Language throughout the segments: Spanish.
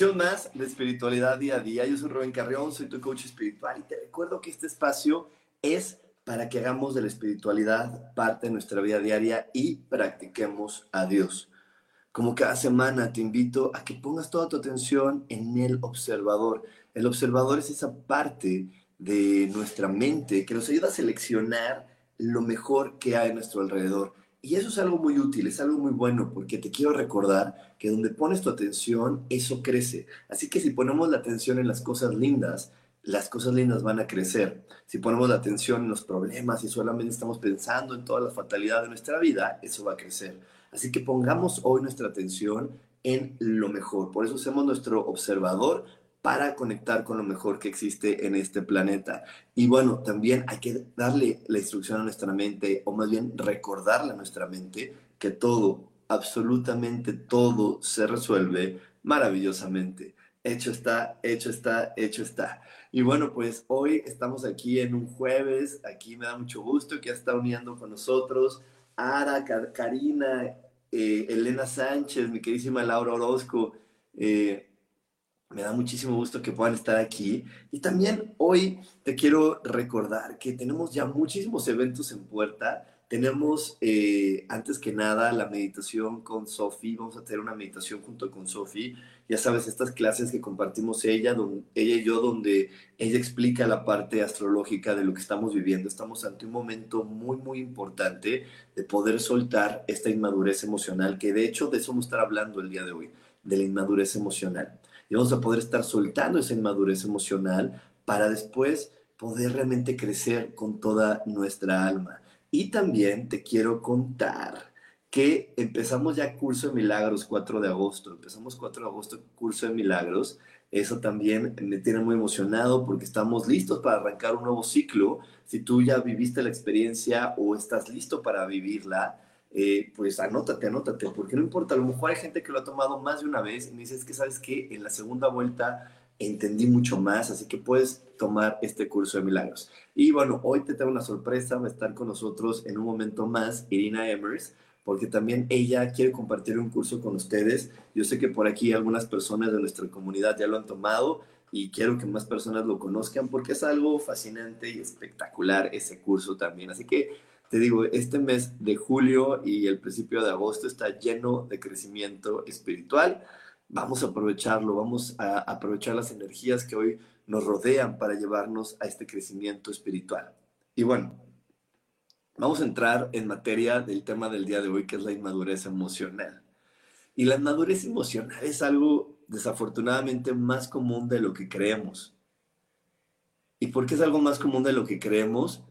Más de Espiritualidad Día a Día. Yo soy Rubén Carrión, soy tu coach espiritual y te recuerdo que este espacio es para que hagamos de la espiritualidad parte de nuestra vida diaria y practiquemos a Dios. Como cada semana te invito a que pongas toda tu atención en el observador. El observador es esa parte de nuestra mente que nos ayuda a seleccionar lo mejor que hay a nuestro alrededor. Y eso es algo muy útil, es algo muy bueno, porque te quiero recordar que donde pones tu atención, eso crece. Así que si ponemos la atención en las cosas lindas, las cosas lindas van a crecer. Si ponemos la atención en los problemas y solamente estamos pensando en toda la fatalidad de nuestra vida, eso va a crecer. Así que pongamos hoy nuestra atención en lo mejor. Por eso hacemos nuestro observador para conectar con lo mejor que existe en este planeta. Y bueno, también hay que darle la instrucción a nuestra mente, o más bien recordarle a nuestra mente que todo, absolutamente todo se resuelve maravillosamente. Hecho está, hecho está, hecho está. Y bueno, pues hoy estamos aquí en un jueves, aquí me da mucho gusto que está uniendo con nosotros Ara, Karina, eh, Elena Sánchez, mi queridísima Laura Orozco, eh, me da muchísimo gusto que puedan estar aquí. Y también hoy te quiero recordar que tenemos ya muchísimos eventos en puerta. Tenemos, eh, antes que nada, la meditación con Sofi. Vamos a tener una meditación junto con Sofi. Ya sabes, estas clases que compartimos ella, donde, ella y yo, donde ella explica la parte astrológica de lo que estamos viviendo. Estamos ante un momento muy, muy importante de poder soltar esta inmadurez emocional, que de hecho de eso vamos a estar hablando el día de hoy, de la inmadurez emocional y vamos a poder estar soltando esa inmadurez emocional para después poder realmente crecer con toda nuestra alma. Y también te quiero contar que empezamos ya curso de milagros 4 de agosto. Empezamos 4 de agosto curso de milagros. Eso también me tiene muy emocionado porque estamos listos para arrancar un nuevo ciclo. Si tú ya viviste la experiencia o estás listo para vivirla, eh, pues anótate, anótate, porque no importa, a lo mejor hay gente que lo ha tomado más de una vez y me dices que sabes que en la segunda vuelta entendí mucho más, así que puedes tomar este curso de milagros. Y bueno, hoy te tengo una sorpresa, va a estar con nosotros en un momento más Irina Emers, porque también ella quiere compartir un curso con ustedes. Yo sé que por aquí algunas personas de nuestra comunidad ya lo han tomado y quiero que más personas lo conozcan porque es algo fascinante y espectacular ese curso también. Así que te digo, este mes de julio y el principio de agosto está lleno de crecimiento espiritual. Vamos a aprovecharlo, vamos a aprovechar las energías que hoy nos rodean para llevarnos a este crecimiento espiritual. Y bueno, vamos a entrar en materia del tema del día de hoy, que es la inmadurez emocional. Y la inmadurez emocional es algo desafortunadamente más común de lo que creemos. ¿Y por qué es algo más común de lo que creemos?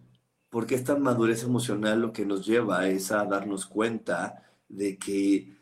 Porque esta madurez emocional lo que nos lleva es a darnos cuenta de que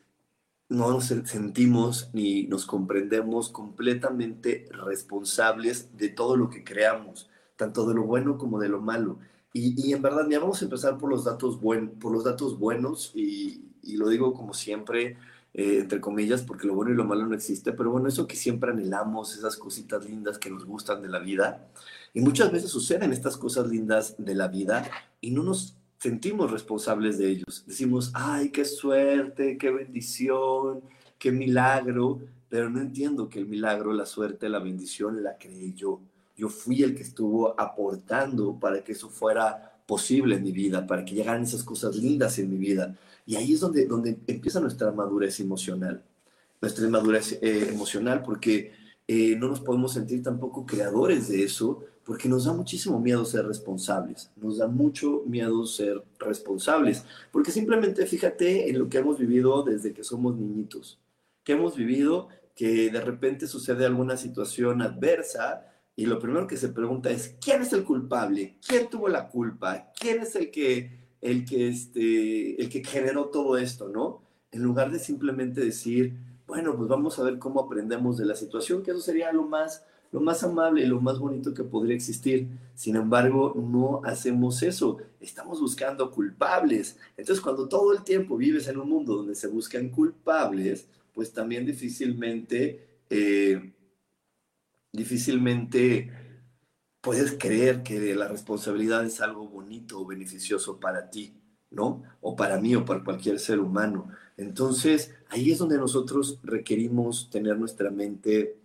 no nos sentimos ni nos comprendemos completamente responsables de todo lo que creamos, tanto de lo bueno como de lo malo. Y, en verdad, ya vamos a empezar por los datos, buen, por los datos buenos, y, lo digo como siempre, eh, entre comillas, porque lo bueno y lo malo no existe, pero bueno, eso que siempre anhelamos, esas cositas lindas que nos gustan de la vida, y muchas veces suceden estas cosas lindas de la vida y no nos sentimos responsables de ellos. Decimos, ay, qué suerte, qué bendición, qué milagro, pero no entiendo que el milagro, la suerte, la bendición la creé yo. Yo fui el que estuvo aportando para que eso fuera posible en mi vida, para que llegaran esas cosas lindas en mi vida. Y ahí es donde, donde empieza nuestra madurez emocional. Nuestra madurez eh, emocional, porque eh, no nos podemos sentir tampoco creadores de eso, porque nos da muchísimo miedo ser responsables, nos da mucho miedo ser responsables, porque simplemente fíjate en lo que hemos vivido desde que somos niñitos, que hemos vivido que de repente sucede alguna situación adversa y lo primero que se pregunta es, ¿quién es el culpable? ¿Quién tuvo la culpa? ¿Quién es el que, el que, este, el que generó todo esto, no? En lugar de simplemente decir, bueno, pues vamos a ver cómo aprendemos de la situación, que eso sería lo más lo más amable y lo más bonito que podría existir. Sin embargo, no hacemos eso. Estamos buscando culpables. Entonces, cuando todo el tiempo vives en un mundo donde se buscan culpables, pues también difícilmente, eh, difícilmente puedes creer que la responsabilidad es algo bonito o beneficioso para ti, ¿no? O para mí o para cualquier ser humano. Entonces, ahí es donde nosotros requerimos tener nuestra mente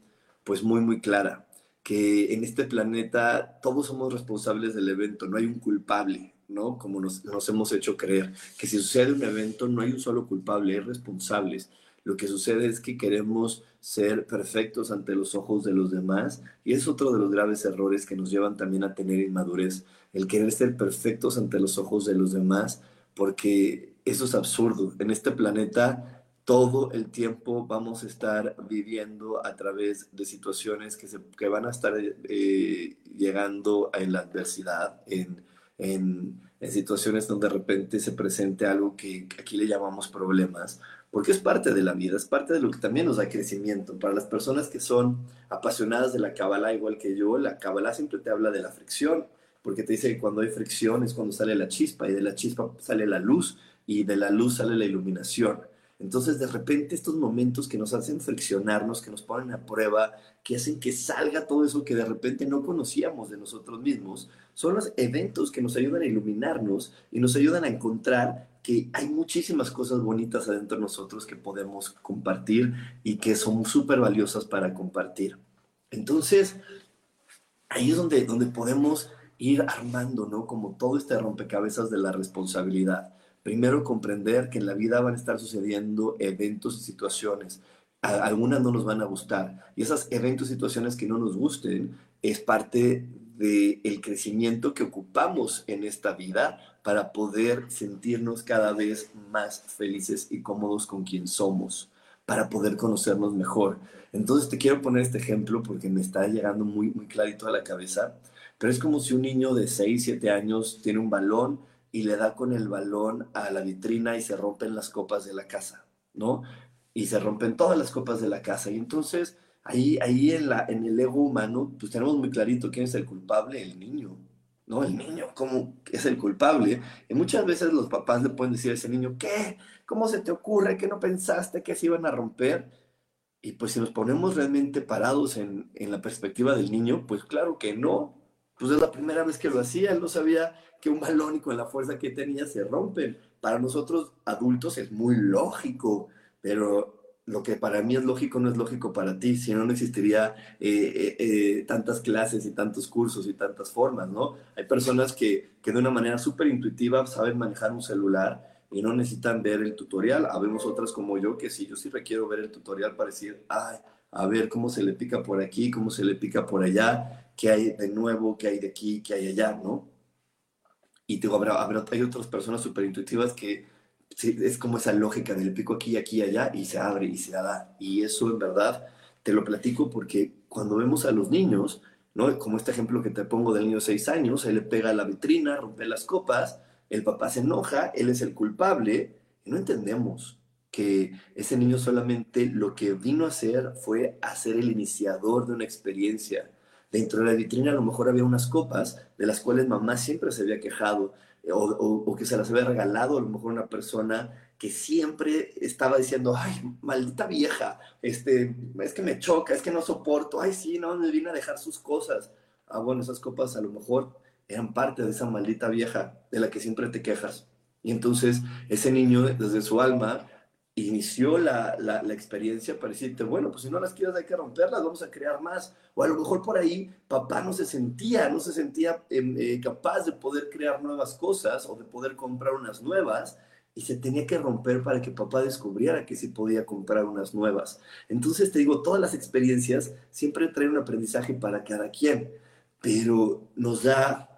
pues muy, muy clara, que en este planeta todos somos responsables del evento, no hay un culpable, ¿no? Como nos, hemos hecho creer, que si sucede un evento no hay un solo culpable, hay responsables. Lo que sucede es que queremos ser perfectos ante los ojos de los demás y es otro de los graves errores que nos llevan también a tener inmadurez, el querer ser perfectos ante los ojos de los demás, porque eso es absurdo. En este planeta todo el tiempo vamos a estar viviendo a través de situaciones que, se, que van a estar eh, llegando en la adversidad, en, en, en, situaciones donde de repente se presente algo que aquí le llamamos problemas, porque es parte de la vida, es parte de lo que también nos da crecimiento. Para las personas que son apasionadas de la Kabbalah, igual que yo, la Kabbalah siempre te habla de la fricción, porque te dice que cuando hay fricción es cuando sale la chispa, y de la chispa sale la luz, y de la luz sale la iluminación. Entonces, de repente, estos momentos que nos hacen friccionarnos, que nos ponen a prueba, que hacen que salga todo eso que de repente no conocíamos de nosotros mismos, son los eventos que nos ayudan a iluminarnos y nos ayudan a encontrar que hay muchísimas cosas bonitas adentro de nosotros que podemos compartir y que son súper valiosas para compartir. Entonces, ahí es donde, donde podemos ir armando, ¿no? Como todo este rompecabezas de la responsabilidad. Primero, comprender que en la vida van a estar sucediendo eventos y situaciones. algunas no nos van a gustar. Y esas eventos y situaciones que no nos gusten es parte del crecimiento que ocupamos en esta vida para poder sentirnos cada vez más felices y cómodos con quien somos, para poder conocernos mejor. Entonces te quiero poner este ejemplo porque me está llegando muy, muy clarito a la cabeza, pero es como si un niño de 6, 7 años tiene un balón y le da con el balón a la vitrina y se rompen las copas de la casa, ¿no? Y se rompen todas las copas de la casa. Y entonces ahí, ahí en, la, en el ego humano, pues tenemos muy clarito quién es el culpable, el niño, ¿no? El niño, ¿cómo es el culpable? Y muchas veces los papás le pueden decir a ese niño, ¿qué? ¿Cómo se te ocurre? que no pensaste que se iban a romper? Y pues si nos ponemos realmente parados en, en la perspectiva del niño, pues claro que no. Pues es la primera vez que lo hacía, él no sabía que un balón y con la fuerza que tenía se rompen. Para nosotros adultos es muy lógico, pero lo que para mí es lógico no es lógico para ti, si no, no existiría eh, eh, eh, tantas clases y tantos cursos y tantas formas, ¿no? Hay personas que, que de una manera súper intuitiva saben manejar un celular y no necesitan ver el tutorial. Habemos otras como yo que sí, yo sí requiero ver el tutorial para decir, ay, a ver cómo se le pica por aquí, cómo se le pica por allá, qué hay de nuevo, qué hay de aquí, qué hay allá, ¿no? Y digo, habrá, habrá, hay otras personas súper intuitivas que es como esa lógica del pico aquí, aquí, allá, y se abre y se da. Y eso en verdad te lo platico porque cuando vemos a los niños, ¿no? Como este ejemplo que te pongo del niño de seis años, él le pega a la vitrina, rompe las copas, el papá se enoja, él es el culpable, y no entendemos que ese niño solamente lo que vino a hacer fue a ser el iniciador de una experiencia Dentro de la vitrina a lo mejor había unas copas de las cuales mamá siempre se había quejado o, que se las había regalado a lo mejor una persona que siempre estaba diciendo, ay, maldita vieja, este, es que me choca, es que no soporto, ay, sí, no, me vine a dejar sus cosas. Ah, bueno, esas copas a lo mejor eran parte de esa maldita vieja de la que siempre te quejas. Y entonces ese niño desde su alma inició la, la, experiencia para decirte, bueno, pues si no las quieres hay que romperlas, vamos a crear más. O a lo mejor por ahí papá no se sentía, no se sentía em, eh, capaz de poder crear nuevas cosas o de poder comprar unas nuevas y se tenía que romper para que papá descubriera que sí podía comprar unas nuevas. Entonces te digo, todas las experiencias siempre traen un aprendizaje para cada quien. pero nos da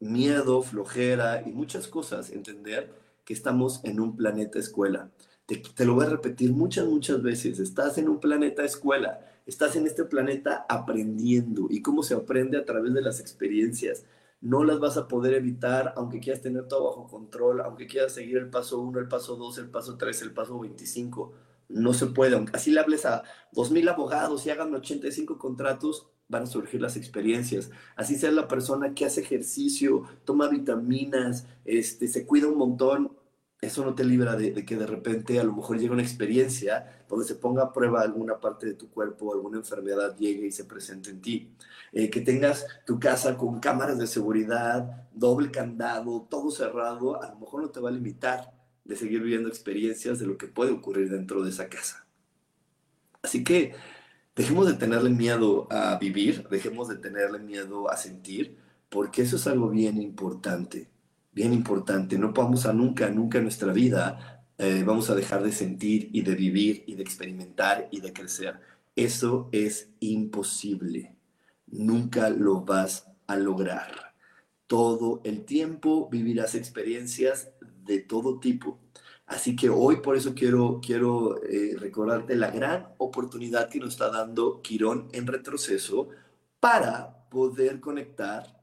miedo, flojera y muchas cosas entender que estamos en un planeta escuela. Te, lo voy a repetir muchas, muchas veces. Estás en un planeta escuela. Estás en este planeta aprendiendo. ¿Y cómo se aprende? A través de las experiencias. No las vas a poder evitar aunque quieras tener todo bajo control, aunque quieras seguir el paso 1, el paso 2, el paso 3, el paso 25. No se puede. Así le hables a 2.000 abogados y hagan 85 contratos, van a surgir las experiencias. Así sea la persona que hace ejercicio, toma vitaminas, este, se cuida un montón, eso no te libra de, que de repente a lo mejor llegue una experiencia donde se ponga a prueba alguna parte de tu cuerpo, alguna enfermedad llegue y se presente en ti. Eh, que tengas tu casa con cámaras de seguridad, doble candado, todo cerrado, a lo mejor no te va a limitar de seguir viviendo experiencias de lo que puede ocurrir dentro de esa casa. Así que dejemos de tenerle miedo a vivir, dejemos de tenerle miedo a sentir, porque eso es algo bien importante, bien importante. No vamos a nunca, nunca en nuestra vida eh, vamos a dejar de sentir y de vivir y de experimentar y de crecer. Eso es imposible. Nunca lo vas a lograr. Todo el tiempo vivirás experiencias de todo tipo Así que hoy por eso quiero, quiero eh, recordarte la gran oportunidad que nos está dando Quirón en retroceso para poder conectar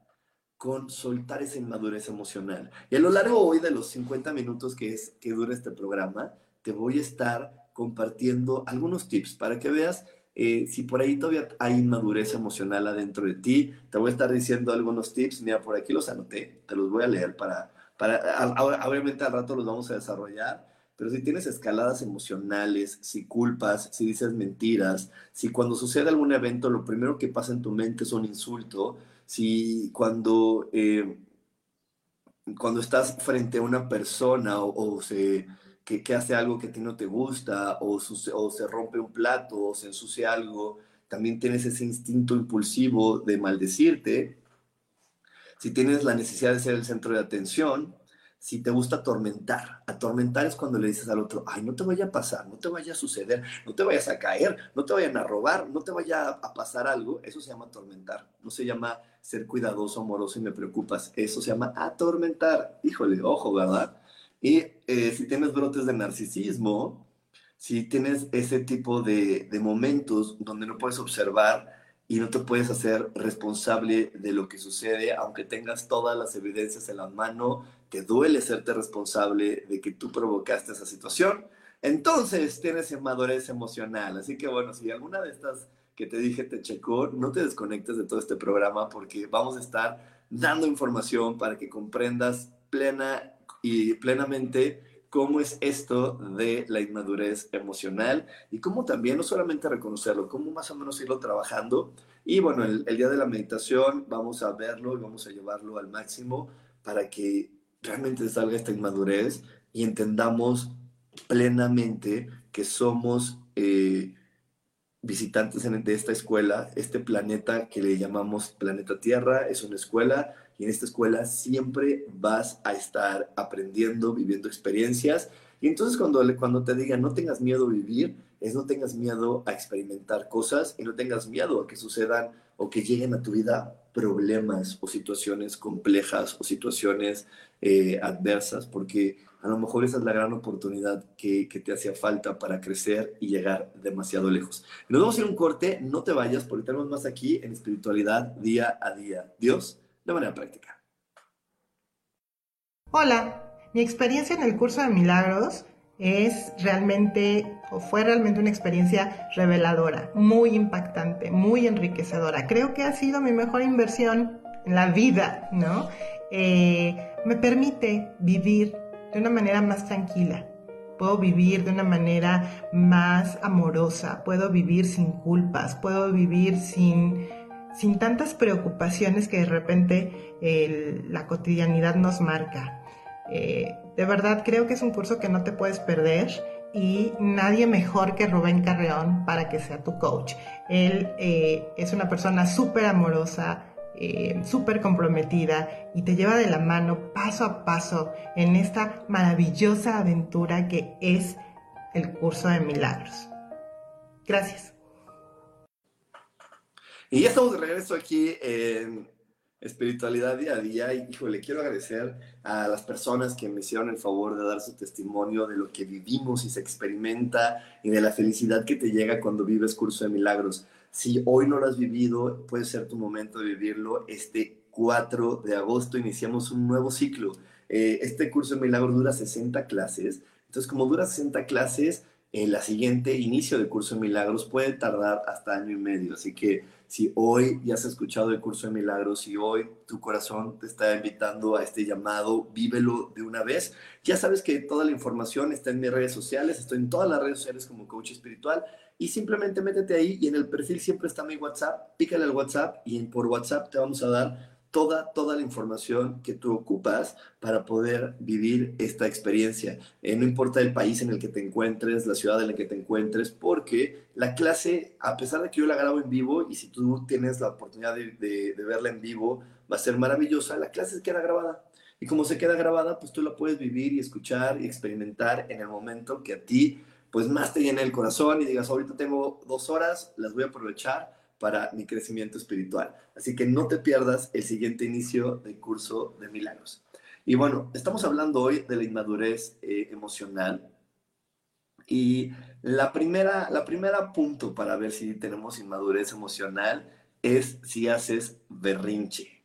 con soltar esa inmadurez emocional. Y a lo largo hoy de los 50 minutos que, es, que dura este programa, te voy a estar compartiendo algunos tips para que veas eh, si por ahí todavía hay inmadurez emocional adentro de ti. Te voy a estar diciendo algunos tips. Mira, por aquí los anoté, te los voy a leer para, para, obviamente al rato los vamos a desarrollar, pero si tienes escaladas emocionales, si culpas, si dices mentiras, si cuando sucede algún evento lo primero que pasa en tu mente es un insulto, si cuando, eh, cuando estás frente a una persona o, se, que, hace algo que a ti no te gusta, o, o se rompe un plato, o se ensucia algo, también tienes ese instinto impulsivo de maldecirte, si tienes la necesidad de ser el centro de atención, si te gusta atormentar. Atormentar es cuando le dices al otro, ay, no te vaya a pasar, no te vaya a suceder, no te vayas a caer, no te vayan a robar, no te vaya a pasar algo. Eso se llama atormentar. No se llama ser cuidadoso, amoroso y me preocupas. Eso se llama atormentar. Híjole, ojo, ¿verdad? Y eh, si tienes brotes de narcisismo, si tienes ese tipo de, de momentos donde no puedes observar y no te puedes hacer responsable de lo que sucede, aunque tengas todas las evidencias en la mano, te duele serte responsable de que tú provocaste esa situación, entonces tienes madurez emocional. Así que bueno, si alguna de estas que te dije te checó, no te desconectes de todo este programa porque vamos a estar dando información para que comprendas plena y plenamente cómo es esto de la inmadurez emocional y cómo también no solamente reconocerlo, cómo más o menos irlo trabajando. Y bueno, el, día de la meditación vamos a verlo y vamos a llevarlo al máximo para que realmente salga esta inmadurez y entendamos plenamente que somos eh, visitantes de esta escuela, este planeta que le llamamos planeta Tierra, es una escuela y en esta escuela siempre vas a estar aprendiendo, viviendo experiencias. Y entonces cuando, cuando te digan no tengas miedo a vivir, es no tengas miedo a experimentar cosas y no tengas miedo a que sucedan o que lleguen a tu vida problemas o situaciones complejas o situaciones eh, adversas, porque a lo mejor esa es la gran oportunidad que, que, te hacía falta para crecer y llegar demasiado lejos. Nos vamos a ir un corte, no te vayas, porque tenemos más aquí en espiritualidad día a día. Dios de manera práctica. Hola, mi experiencia en el curso de milagros es realmente o fue realmente una experiencia reveladora, muy impactante, muy enriquecedora. Creo que ha sido mi mejor inversión en la vida, ¿no? Eh, me permite vivir de una manera más tranquila. Puedo vivir de una manera más amorosa, puedo vivir sin culpas, puedo vivir sin sin tantas preocupaciones que de repente la cotidianidad nos marca. Eh, de verdad creo que es un curso que no te puedes perder y nadie mejor que Rubén Carreón para que sea tu coach. Él eh, es una persona súper amorosa, eh, súper comprometida y te lleva de la mano paso a paso en esta maravillosa aventura que es el curso de milagros. Gracias. Y ya estamos de regreso aquí en Espiritualidad Día a Día. Y, híjole, quiero agradecer a las personas que me hicieron el favor de dar su testimonio de lo que vivimos y se experimenta y de la felicidad que te llega cuando vives Curso de Milagros. Si hoy no lo has vivido, puede ser tu momento de vivirlo. Este 4 de agosto iniciamos un nuevo ciclo. Eh, este curso de milagros dura 60 clases. Entonces, como dura 60 clases, el la siguiente inicio del curso de milagros puede tardar hasta año y medio. Así que si hoy ya has escuchado el curso de milagros, si hoy tu corazón te está invitando a este llamado, vívelo de una vez. Ya sabes que toda la información está en mis redes sociales, estoy en todas las redes sociales como coach espiritual y simplemente métete ahí y en el perfil siempre está mi WhatsApp, pícale al WhatsApp y por WhatsApp te vamos a dar toda, toda la información que tú ocupas para poder vivir esta experiencia. Eh, no importa el país en el que te encuentres, la ciudad en la que te encuentres, porque la clase, a pesar de que yo la grabo en vivo y si tú tienes la oportunidad de, verla en vivo, va a ser maravillosa, la clase se queda grabada. Y como se queda grabada, pues tú la puedes vivir y escuchar y experimentar en el momento que a ti, pues más te llene el corazón y digas, ahorita tengo dos horas, las voy a aprovechar para mi crecimiento espiritual. Así que no te pierdas el siguiente inicio del curso de milagros. Y bueno, estamos hablando hoy de la inmadurez eh, emocional. Y la primera, la primera punto para ver si tenemos inmadurez emocional es si haces berrinche.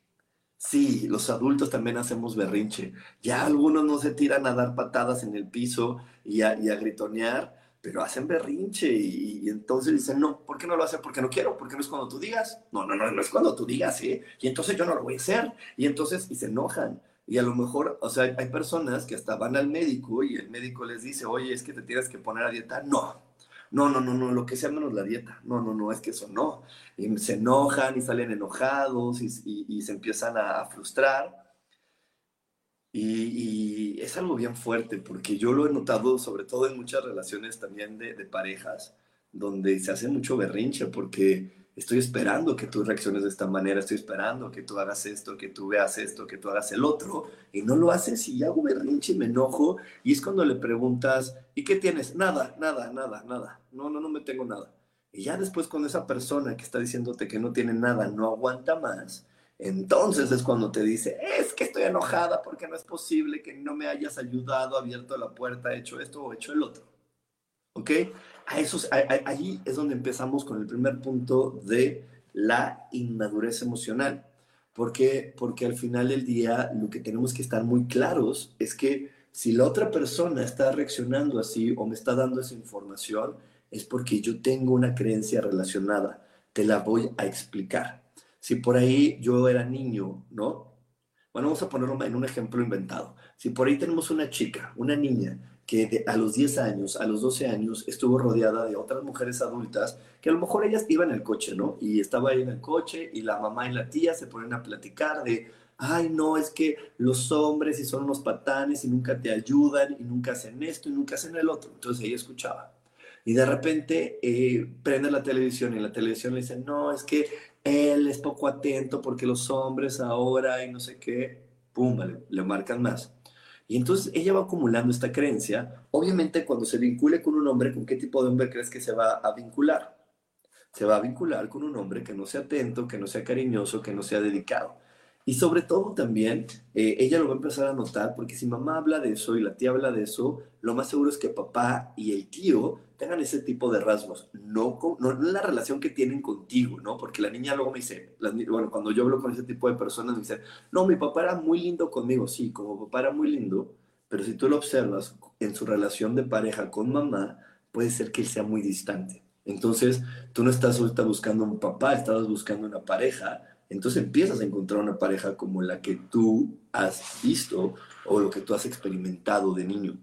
Sí, los adultos también hacemos berrinche. Ya algunos no se tiran a dar patadas en el piso y a, y a gritonear, pero hacen berrinche y, entonces dicen, no, ¿por qué no lo hacen? Porque no quiero, porque no es cuando tú digas. No, no, no, no es cuando tú digas, ¿eh? Y entonces yo no lo voy a hacer. Y entonces, y se enojan. Y a lo mejor, o sea, hay personas que hasta van al médico y el médico les dice, oye, es que te tienes que poner a dieta. No, no, no, no, no, lo que sea menos la dieta. No, no, no, es que eso no. Y se enojan y salen enojados y, se empiezan a frustrar. Y, es algo bien fuerte porque yo lo he notado sobre todo en muchas relaciones también de, parejas, donde se hace mucho berrinche porque estoy esperando que tú reacciones de esta manera, estoy esperando que tú hagas esto, que tú veas esto, que tú hagas el otro, y no lo haces y hago berrinche y me enojo, y es cuando le preguntas, ¿y qué tienes? Nada, nada, nada, nada, no, no, no me tengo nada. Y ya después cuando esa persona que está diciéndote que no tiene nada no aguanta más, entonces es cuando te dice, es que estoy enojada porque no es posible que no me hayas ayudado, abierto la puerta, hecho esto o hecho el otro. ¿Ok? A eso, allí es donde empezamos con el primer punto de la inmadurez emocional. ¿Por qué? Porque al final del día lo que tenemos que estar muy claros es que si la otra persona está reaccionando así o me está dando esa información, es porque yo tengo una creencia relacionada. Te la voy a explicar. Si por ahí yo era niño, ¿no? Bueno, vamos a ponerlo en un ejemplo inventado. Si por ahí tenemos una chica, una niña, que a los 10 años, a los 12 años, estuvo rodeada de otras mujeres adultas, que a lo mejor ellas iban en el coche, ¿no? Y estaba ahí en el coche y la mamá y la tía se ponen a platicar de, ay, no, es que los hombres y son unos patanes y nunca te ayudan y nunca hacen esto y nunca hacen el otro. Entonces ella escuchaba. Y de repente eh, prende la televisión y la televisión le dicen, no, es que él es poco atento porque los hombres ahora y no sé qué, pum, le marcan más. Y entonces ella va acumulando esta creencia. Obviamente cuando se vincule con un hombre, ¿con qué tipo de hombre crees que se va a vincular? Se va a vincular con un hombre que no sea atento, que no sea cariñoso, que no sea dedicado. Y sobre todo también, eh, ella lo va a empezar a notar, porque si mamá habla de eso y la tía habla de eso, lo más seguro es que papá y el tío tengan ese tipo de rasgos, no, con, no, la relación que tienen contigo, ¿no? Porque la niña luego me dice, bueno, cuando yo hablo con ese tipo de personas, me dice, no, mi papá era muy lindo conmigo, sí, como papá era muy lindo, pero si tú lo observas en su relación de pareja con mamá, puede ser que él sea muy distante. Entonces, tú no estás ahorita buscando un papá, estabas buscando una pareja entonces empiezas a encontrar una pareja como la que tú has visto o lo que tú has experimentado de niño.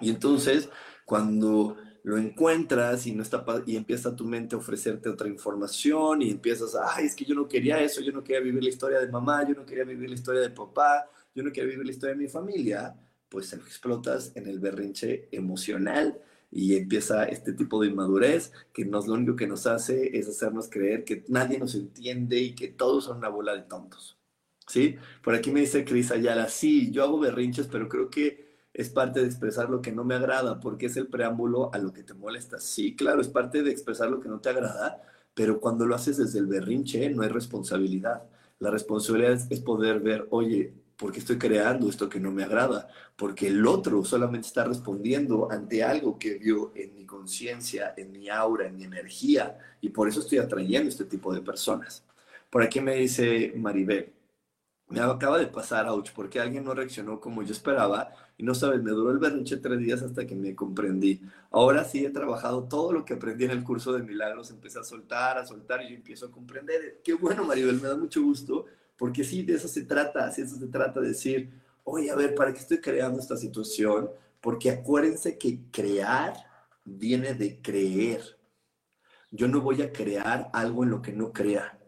Y entonces, cuando lo encuentras y no está y empieza tu mente a ofrecerte otra información y empiezas a, ay, es que yo no quería eso, yo no quería vivir la historia de mamá, yo no quería vivir la historia de papá, yo no quería vivir la historia de mi familia, pues explotas en el berrinche emocional y empieza este tipo de inmadurez que nos, lo único que nos hace es hacernos creer que nadie nos entiende y que todos son una bola de tontos. ¿Sí? Por aquí me dice Cris Ayala, sí, yo hago berrinches, pero creo que es parte de expresar lo que no me agrada, porque es el preámbulo a lo que te molesta. Sí, claro, es parte de expresar lo que no te agrada, pero cuando lo haces desde el berrinche no hay responsabilidad. La responsabilidad es, poder ver, oye, ¿por qué estoy creando esto que no me agrada? Porque el otro solamente está respondiendo ante algo que vio en mi conciencia, en mi aura, en mi energía, y por eso estoy atrayendo este tipo de personas. Por aquí me dice Maribel, me acaba de pasar, ouch, porque alguien no reaccionó como yo esperaba y no sabes, me duró el berrinche tres días hasta que me comprendí. Ahora sí he trabajado todo lo que aprendí en el curso de milagros, empecé a soltar, a soltar y yo empiezo a comprender. Qué bueno, Maribel, me da mucho gusto, porque sí, de eso se trata, así eso se trata de decir, oye, a ver, ¿para qué estoy creando esta situación? Porque acuérdense que crear viene de creer. Yo no voy a crear algo en lo que no crea.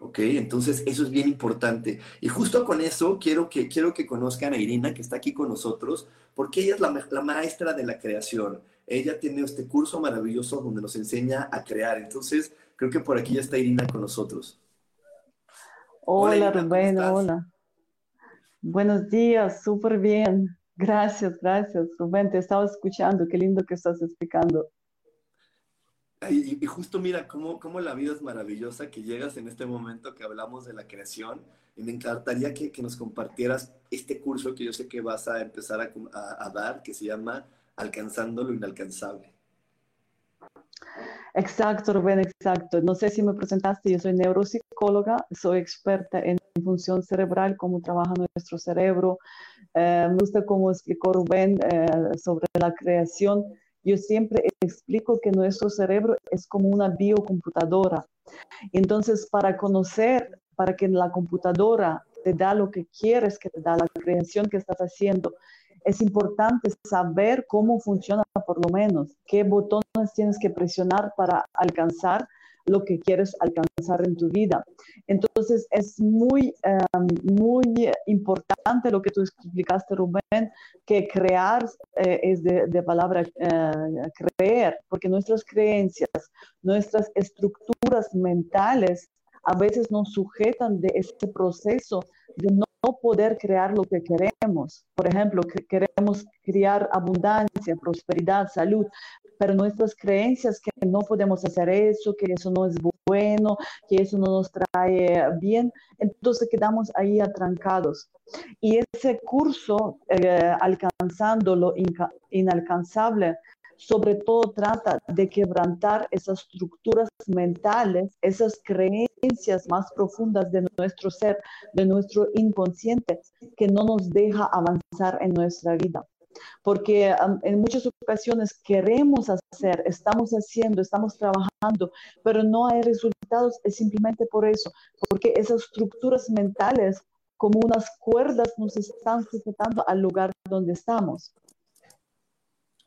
¿Ok? Entonces, eso es bien importante. Y justo con eso quiero que, quiero que conozcan a Irina, que está aquí con nosotros, porque ella es la, la maestra de la creación. Ella tiene este curso maravilloso donde nos enseña a crear. Entonces, creo que por aquí ya está Irina con nosotros. Hola, Rubén, hola. Buenos días, súper bien. Gracias, gracias, Rubén. Te estaba escuchando. Qué lindo que estás explicando. Y, justo mira cómo, cómo, la vida es maravillosa, que llegas en este momento que hablamos de la creación y me encantaría que, que nos compartieras este curso que yo sé que vas a empezar a, a, dar, que se llama Alcanzando lo Inalcanzable. Exacto, Rubén, exacto. No sé si me presentaste, yo soy neuropsicóloga, soy experta en función cerebral, cómo trabaja nuestro cerebro. Eh, me gusta cómo explicó Rubén eh, sobre la creación yo siempre explico que nuestro cerebro es como una biocomputadora. Entonces, para conocer, para que la computadora te da lo que quieres, que te da la creación que estás haciendo, es importante saber cómo funciona por lo menos, qué botones tienes que presionar para alcanzar lo que quieres alcanzar en tu vida. Entonces es muy, em, muy importante lo que tú explicaste, Rubén, que crear eh, es de, de palabra eh, creer, porque nuestras creencias, nuestras estructuras mentales a veces nos sujetan de este proceso de no poder crear lo que queremos. Por ejemplo, que queremos crear abundancia, prosperidad, salud, pero nuestras creencias que no podemos hacer eso, que eso no es bueno, que eso no nos trae bien, entonces quedamos ahí atrancados. Y ese curso, eh, alcanzando lo inalcanzable, sobre todo trata de quebrantar esas estructuras mentales, esas creencias más profundas de nuestro ser, de nuestro inconsciente, que no nos deja avanzar en nuestra vida porque en muchas ocasiones queremos hacer, estamos haciendo, estamos trabajando, pero no hay resultados, es simplemente por eso, porque esas estructuras mentales como unas cuerdas nos están sujetando al lugar donde estamos.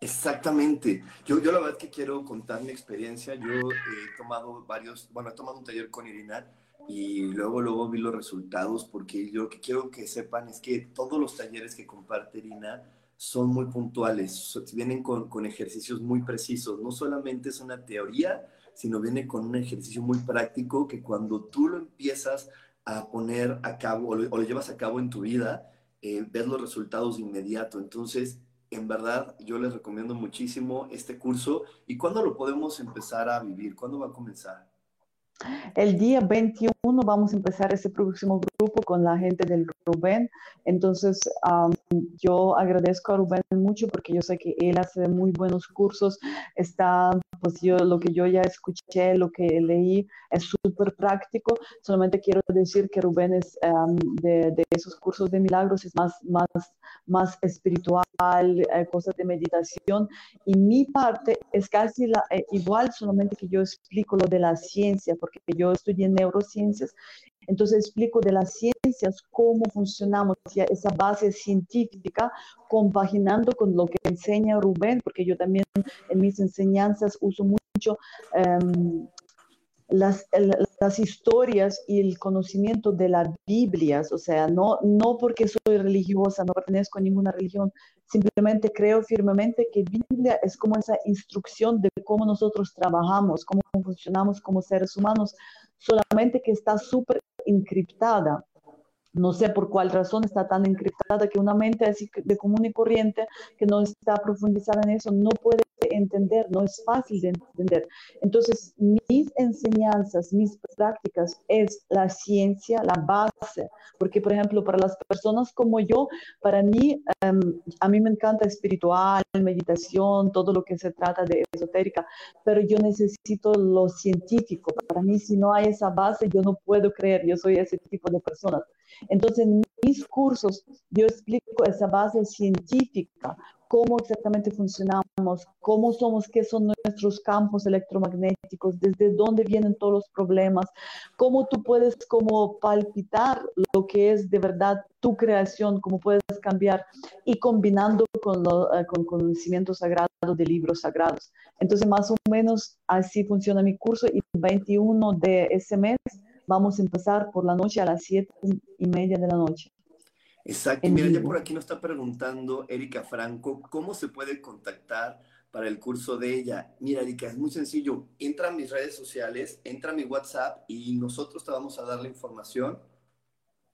Exactamente. Yo, yo la verdad que quiero contar mi experiencia. Yo he tomado varios, bueno, he tomado un taller con Irina y luego, luego vi los resultados porque yo lo que quiero que sepan es que todos los talleres que comparte Irina son muy puntuales, vienen con, con, ejercicios muy precisos, no solamente es una teoría, sino viene con un ejercicio muy práctico que cuando tú lo empiezas a poner a cabo o lo, llevas a cabo en tu vida, eh, ves los resultados de inmediato. Entonces, en verdad, yo les recomiendo muchísimo este curso. ¿Y cuándo lo podemos empezar a vivir? ¿Cuándo va a comenzar? El día 21 vamos a empezar ese próximo grupo con la gente del Rubén. Entonces, yo agradezco a Rubén mucho porque yo sé que él hace muy buenos cursos. Está, pues yo, lo que yo ya escuché, lo que leí, es súper práctico. Solamente quiero decir que Rubén es de, esos cursos de milagros, es más, más, más espiritual, eh, cosas de meditación. Y mi parte es casi eh, igual, solamente que yo explico lo de la ciencia, porque yo estudié neurociencias, entonces explico de las ciencias cómo funcionamos, esa base científica, compaginando con lo que enseña Rubén, porque yo también en mis enseñanzas uso mucho um, las, las, historias y el conocimiento de las Biblias, o sea, no, no porque soy religiosa, no pertenezco a ninguna religión, simplemente creo firmemente que Biblia es como esa instrucción de cómo nosotros trabajamos, cómo funcionamos como seres humanos, solamente que está súper encriptada. No sé por cuál razón está tan encriptada que una mente así de común y corriente que no está profundizada en eso no puede entender, no es fácil de entender. Entonces, mis enseñanzas, mis prácticas es la ciencia, la base, porque por ejemplo, para las personas como yo, para mí, em, a mí me encanta espiritual, meditación, todo lo que se trata de esotérica, pero yo necesito lo científico. Para mí, si no hay esa base, yo no puedo creer, yo soy ese tipo de personas. Entonces, en mis cursos, yo explico esa base científica, cómo exactamente funcionamos, cómo somos, qué son nuestros campos electromagnéticos, desde dónde vienen todos los problemas, cómo tú puedes como palpitar lo que es de verdad tu creación, cómo puedes cambiar y combinando con, lo, eh, con conocimiento sagrado de libros sagrados. Entonces, más o menos así funciona mi curso y 21 de ese mes vamos a empezar por la noche a las 7 y media de la noche. Exacto. Mira, ya por aquí nos está preguntando Erika Franco, ¿cómo se puede contactar para el curso de ella? Mira, Erika, es muy sencillo. Entra a mis redes sociales, entra a mi WhatsApp y nosotros te vamos a dar la información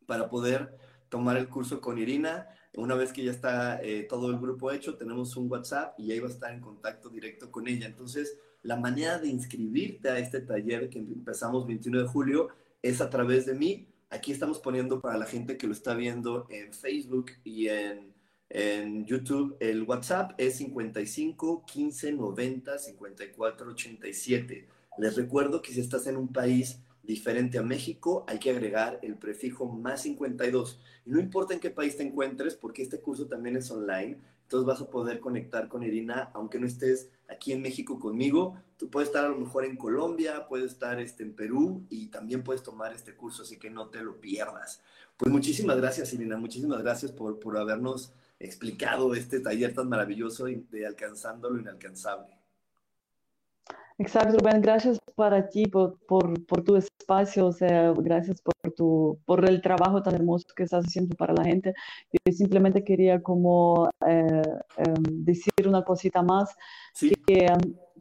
para poder tomar el curso con Irina. Una vez que ya está eh, todo el grupo hecho, tenemos un WhatsApp y ahí va a estar en contacto directo con ella. Entonces, la manera de inscribirte a este taller que empezamos 21 de julio es a través de mí Aquí estamos poniendo para la gente que lo está viendo en Facebook y en, en YouTube, el WhatsApp es 55 15 90 54 87. Les recuerdo que si estás en un país diferente a México, hay que agregar el prefijo más 52. Y no importa en qué país te encuentres, porque este curso también es online, entonces vas a poder conectar con Irina, aunque no estés aquí en México conmigo. Tú puedes estar a lo mejor en Colombia, puedes estar este, en Perú y también puedes tomar este curso, así que no te lo pierdas. Pues muchísimas gracias, Irina, muchísimas gracias por, por habernos explicado este taller tan maravilloso de alcanzando lo inalcanzable. Exacto, Rubén, gracias para ti por, por, por, tu espacio, o sea, gracias por, tu, por el trabajo tan hermoso que estás haciendo para la gente. Yo simplemente quería como eh, em, decir una cosita más, que,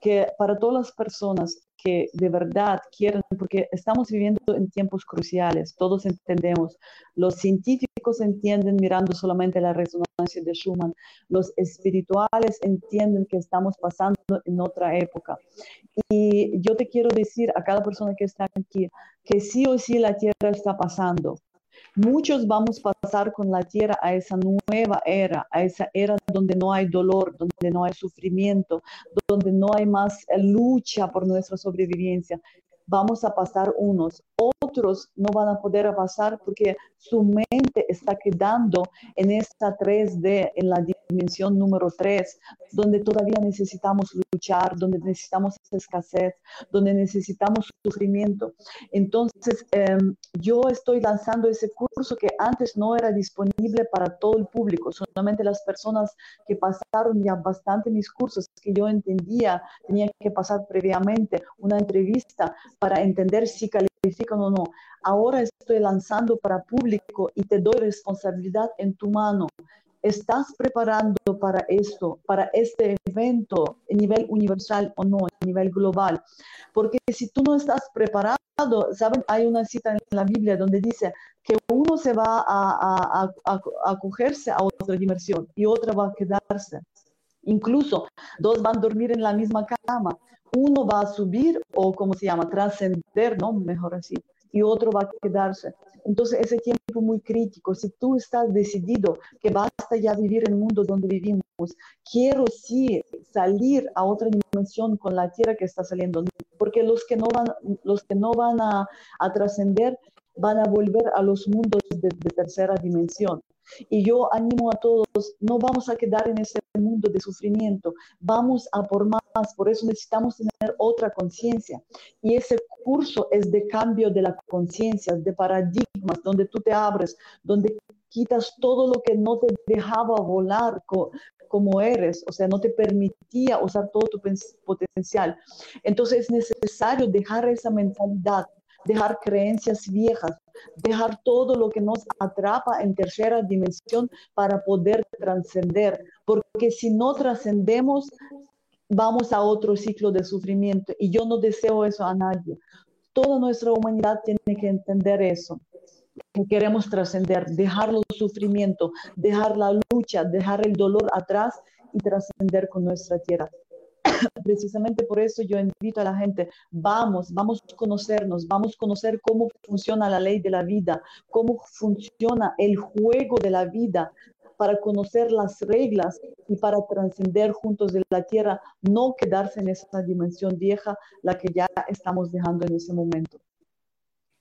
que para todas las personas que de verdad quieren, porque estamos viviendo en tiempos cruciales, todos entendemos, los científicos entienden mirando solamente la resonancia de Schumann, los espirituales entienden que estamos pasando en otra época. Y yo te quiero decir a cada persona que está aquí que sí o sí la Tierra está pasando, Muchos vamos a pasar con la tierra a esa nueva era, a esa era donde no hay dolor, donde no hay sufrimiento, donde no hay más lucha por nuestra sobrevivencia. Vamos a pasar unos, otros no van a poder pasar porque su mente está quedando en esta 3D, en la dimensión número 3, donde todavía necesitamos luchar, donde necesitamos escasez, donde necesitamos sufrimiento. Entonces, em, yo estoy lanzando ese curso que antes no era disponible para todo el público, solamente las personas que pasaron ya bastante mis cursos, que yo entendía, tenía que pasar previamente una entrevista para entender si no. Ahora estoy lanzando para público y te doy responsabilidad en tu mano ¿Estás preparando para esto, para este evento a nivel universal o no, a nivel global? Porque si tú no estás preparado, ¿saben? Hay una cita en la Biblia donde dice que uno se va a acogerse a otra dimensión y otra va a quedarse. Incluso dos van a dormir en la misma cama. Uno va a subir o, como se llama, trascender, ¿no? Mejor así. Y otro va a quedarse. Entonces, ese tiempo muy crítico, si tú estás decidido que basta ya vivir en el mundo donde vivimos, quiero sí salir a otra dimensión con la tierra que está saliendo, porque los que no van, los que no van a, trascender van a volver a los mundos de, de tercera dimensión. Y yo animo a todos, no vamos a quedar en ese mundo de sufrimiento, vamos a por más, por eso necesitamos tener otra conciencia. Y ese curso es de cambio de la conciencia, de paradigmas, donde tú te abres, donde quitas todo lo que no te dejaba volar como eres, o sea, no te permitía usar todo tu potencial. Entonces es necesario dejar esa mentalidad dejar creencias viejas, dejar todo lo que nos atrapa en tercera dimensión para poder trascender, porque si no trascendemos, vamos a otro ciclo de sufrimiento y yo no deseo eso a nadie. Toda nuestra humanidad tiene que entender eso. Que queremos trascender, dejar el sufrimiento, dejar la lucha, dejar el dolor atrás y trascender con nuestra tierra. Precisamente por eso yo invito a la gente, vamos, vamos a conocernos, vamos a conocer cómo funciona la ley de la vida, cómo funciona el juego de la vida, para conocer las reglas y para trascender juntos de la tierra, no quedarse en esa dimensión vieja, la que ya estamos dejando en ese momento.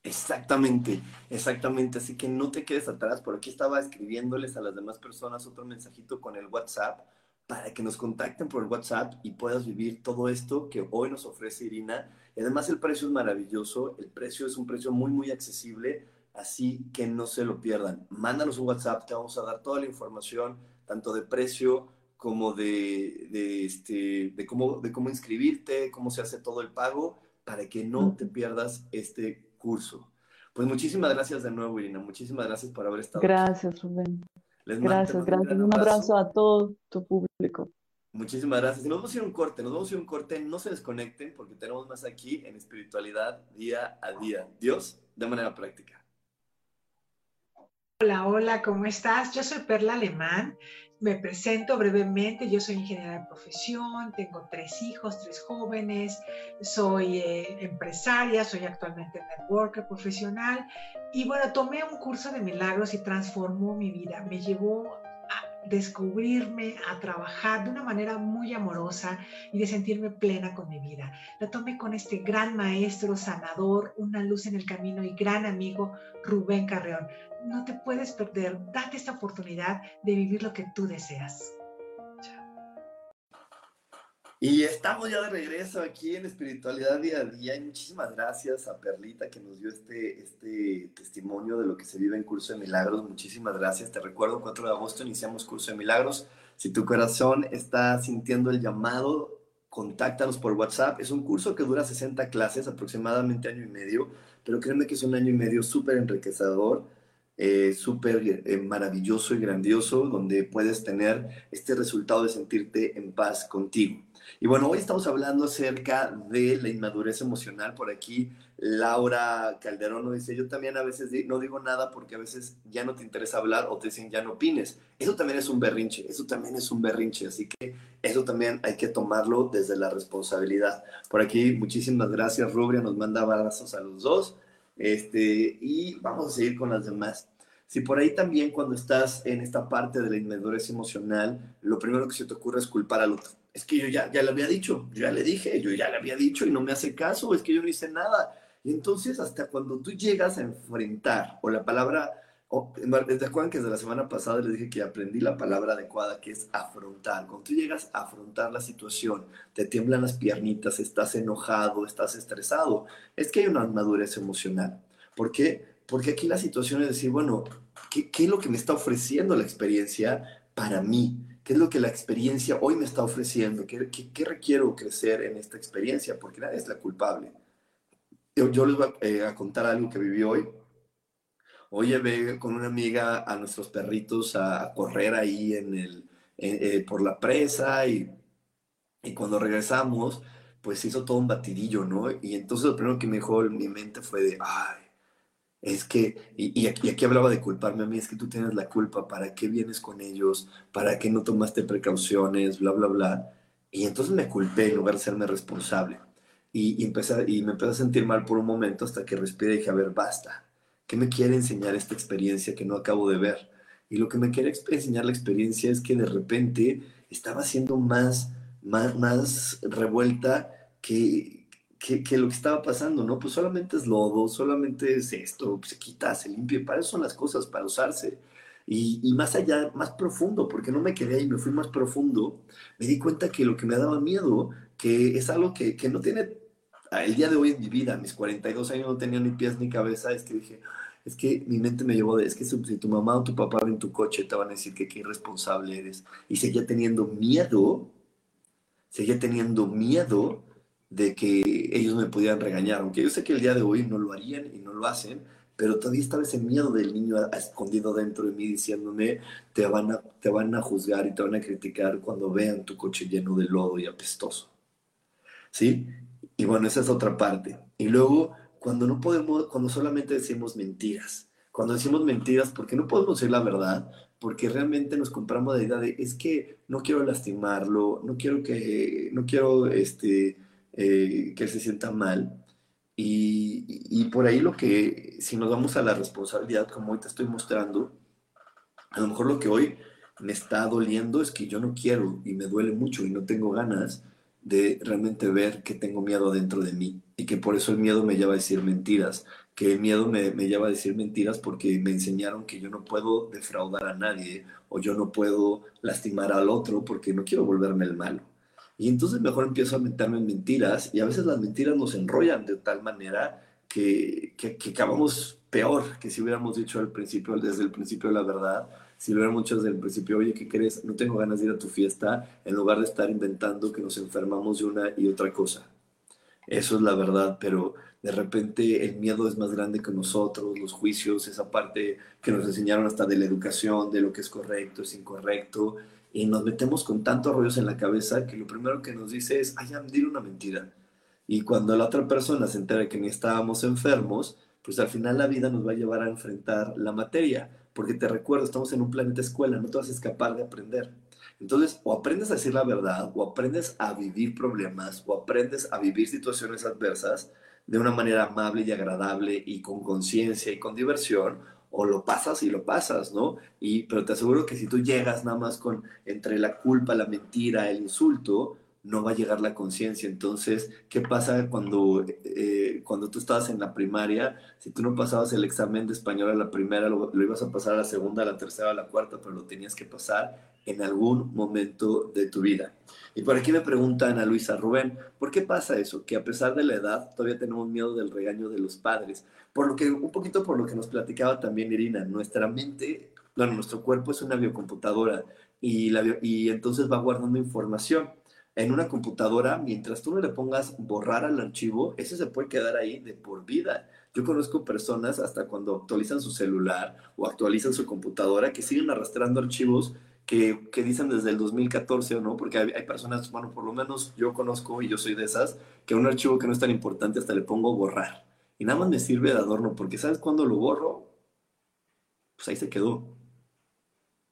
Exactamente, exactamente. Así que no te quedes atrás. Por aquí estaba escribiéndoles a las demás personas otro mensajito con el WhatsApp para que nos contacten por el WhatsApp y puedas vivir todo esto que hoy nos ofrece Irina. Y además el precio es maravilloso, el precio es un precio muy, muy accesible, así que no se lo pierdan. Mándanos un WhatsApp, te vamos a dar toda la información, tanto de precio como de, de, este, de, cómo, de cómo inscribirte, cómo se hace todo el pago, para que no te pierdas este curso. Pues muchísimas gracias de nuevo, Irina. Muchísimas gracias por haber estado. Gracias, Rubén. gracias, gracias. Un abrazo a todo tu público. Muchísimas gracias. nos vamos a ir un corte, nos vamos a ir un corte. No se desconecten porque tenemos más aquí en espiritualidad día a día. Dios, de manera práctica. Hola, hola, ¿cómo estás? Yo soy Perla Alemán me presento brevemente, yo soy ingeniera de profesión, tengo tres hijos, tres jóvenes, soy eh, empresaria, soy actualmente networker profesional y bueno, tomé un curso de milagros y transformó mi vida, me llevó a descubrirme, a trabajar de una manera muy amorosa y de sentirme plena con mi vida. La tomé con este gran maestro, sanador, una luz en el camino y gran amigo Rubén Carreón no te puedes perder. Date esta oportunidad de vivir lo que tú deseas. Y estamos ya de regreso aquí en Espiritualidad Día a Día. Muchísimas gracias a Perlita que nos dio este, este testimonio de lo que se vive en Curso de Milagros. Muchísimas gracias. Te recuerdo, 4 de agosto iniciamos Curso de Milagros. Si tu corazón está sintiendo el llamado, contáctanos por WhatsApp. Es un curso que dura 60 clases, aproximadamente año y medio, pero créeme que es un año y medio súper enriquecedor eh, súper eh, maravilloso y grandioso, donde puedes tener este resultado de sentirte en paz contigo. Y bueno, hoy estamos hablando acerca de la inmadurez emocional. Por aquí Laura Calderón nos dice, yo también a veces no digo nada porque a veces ya no te interesa hablar o te dicen ya no opines. Eso también es un berrinche, eso también es un berrinche. Así que eso también hay que tomarlo desde la responsabilidad. Por aquí, muchísimas gracias, Rubria, nos manda abrazos a los dos. Este, y vamos a seguir con las demás. Si por ahí también cuando estás en esta parte de la inmadurez emocional, lo primero que se te ocurre es culpar al otro. Es que yo ya, ya le había dicho, yo ya le dije, yo ya le había dicho y no me hace caso, es que yo no hice nada. Y entonces hasta cuando tú llegas a enfrentar, o la palabra, o, ¿te acuerdan que desde la semana pasada les dije que aprendí la palabra adecuada que es afrontar? Cuando tú llegas a afrontar la situación, te tiemblan las piernitas, estás enojado, estás estresado, es que hay una madurez emocional. ¿Por qué? Porque aquí la situación es decir, bueno, ¿qué, es lo que me está ofreciendo la experiencia para mí? ¿Qué es lo que la experiencia hoy me está ofreciendo? ¿Qué, qué, requiero crecer en esta experiencia? Porque nadie es la culpable. Yo, les voy eh, a, contar algo que viví hoy. Hoy llevé con una amiga a nuestros perritos a, correr ahí en el, eh, por la presa y, y cuando regresamos, pues hizo todo un batidillo, ¿no? Y entonces lo primero que me dijo en mi mente fue de, ay, es que, y, aquí, aquí, hablaba de culparme a mí, es que tú tienes la culpa, ¿para qué vienes con ellos? ¿Para qué no tomaste precauciones? Bla, bla, bla. Y entonces me culpé en lugar de serme responsable. Y, y, empecé, y me empecé a sentir mal por un momento hasta que respiré y dije, a ver, basta. ¿Qué me quiere enseñar esta experiencia que no acabo de ver? Y lo que me quiere enseñar la experiencia es que de repente estaba siendo más, más, más revuelta que, que, lo que estaba pasando, ¿no? Pues solamente es lodo, solamente es esto, se quita, se limpia, para eso son las cosas, para usarse. Y, y, más allá, más profundo, porque no me quedé ahí, me fui más profundo, me di cuenta que lo que me daba miedo, que es algo que, que no tiene, el día de hoy en mi vida, mis 42 años no tenía ni pies ni cabeza, es que dije, es que mi mente me llevó de, es que si tu mamá o tu papá ven tu coche, te van a decir que qué irresponsable eres. Y seguía teniendo miedo, seguía teniendo miedo de que ellos me pudieran regañar, aunque yo sé que el día de hoy no lo harían y no lo hacen, pero todavía estaba ese miedo del niño escondido dentro de mí diciéndome, te van, a, te van a juzgar y te van a criticar cuando vean tu coche lleno de lodo y apestoso. ¿Sí? Y bueno, esa es otra parte. Y luego, cuando no podemos, cuando solamente decimos mentiras, Cuando decimos mentiras, porque no podemos decir la verdad, porque realmente nos compramos la idea de es que no quiero lastimarlo, no quiero que, no quiero este, eh, que se sienta mal. Y, y, por ahí lo que, si nos vamos a la responsabilidad, como hoy te estoy mostrando, a lo mejor lo que hoy me está doliendo es que yo no quiero y me duele mucho y no tengo ganas de realmente ver que tengo miedo dentro de mí y que por eso el miedo me lleva a decir mentiras, que el miedo me, me, lleva a decir mentiras porque me enseñaron que yo no puedo defraudar a nadie o yo no puedo lastimar al otro porque no quiero volverme el malo. Y entonces mejor empiezo a meterme en mentiras y a veces las mentiras nos enrollan de tal manera que, que, que acabamos peor que si hubiéramos dicho al principio, desde el principio la verdad, si lo hubiéramos dicho desde el principio, oye, ¿qué crees? No tengo ganas de ir a tu fiesta, en lugar de estar inventando que nos enfermamos de una y otra cosa. Eso es la verdad, pero de repente el miedo es más grande que nosotros, los juicios, esa parte que nos enseñaron hasta de la educación, de lo que es correcto, es incorrecto, y nos metemos con tantos rollos en la cabeza que lo primero que nos dice es, ay, dile una mentira. Y cuando la otra persona se entera que ni estábamos enfermos, pues al final la vida nos va a llevar a enfrentar la materia, porque te recuerdo, estamos en un planeta escuela, no te vas a escapar de aprender. Entonces, o aprendes a decir la verdad, o aprendes a vivir problemas, o aprendes a vivir situaciones adversas, de una manera amable y agradable y con conciencia y con diversión, o lo pasas y lo pasas, ¿no? Y, pero te aseguro que si tú llegas nada más con entre la culpa, la mentira, el insulto, no va a llegar la conciencia. Entonces, ¿qué pasa cuando, eh, cuando tú estabas en la primaria? Si tú no pasabas el examen de español a la primera, lo, ibas a pasar a la segunda, a la tercera, a la cuarta, pero lo tenías que pasar en algún momento de tu vida. Y por aquí me pregunta Ana Luisa Rubén, ¿por qué pasa eso? Que a pesar de la edad todavía tenemos miedo del regaño de los padres. Por lo que, un poquito por lo que nos platicaba también Irina, nuestra mente, bueno, nuestro cuerpo es una biocomputadora y, la, y entonces va guardando información. En una computadora, mientras tú no le pongas borrar al archivo, ese se puede quedar ahí de por vida. Yo conozco personas hasta cuando actualizan su celular o actualizan su computadora que siguen arrastrando archivos que, que, dicen desde el 2014 o no, porque hay, personas, bueno, por lo menos yo conozco y yo soy de esas, que un archivo que no es tan importante hasta le pongo borrar. Y nada más me sirve de adorno, porque ¿sabes cuándo lo borro? Pues ahí se quedó.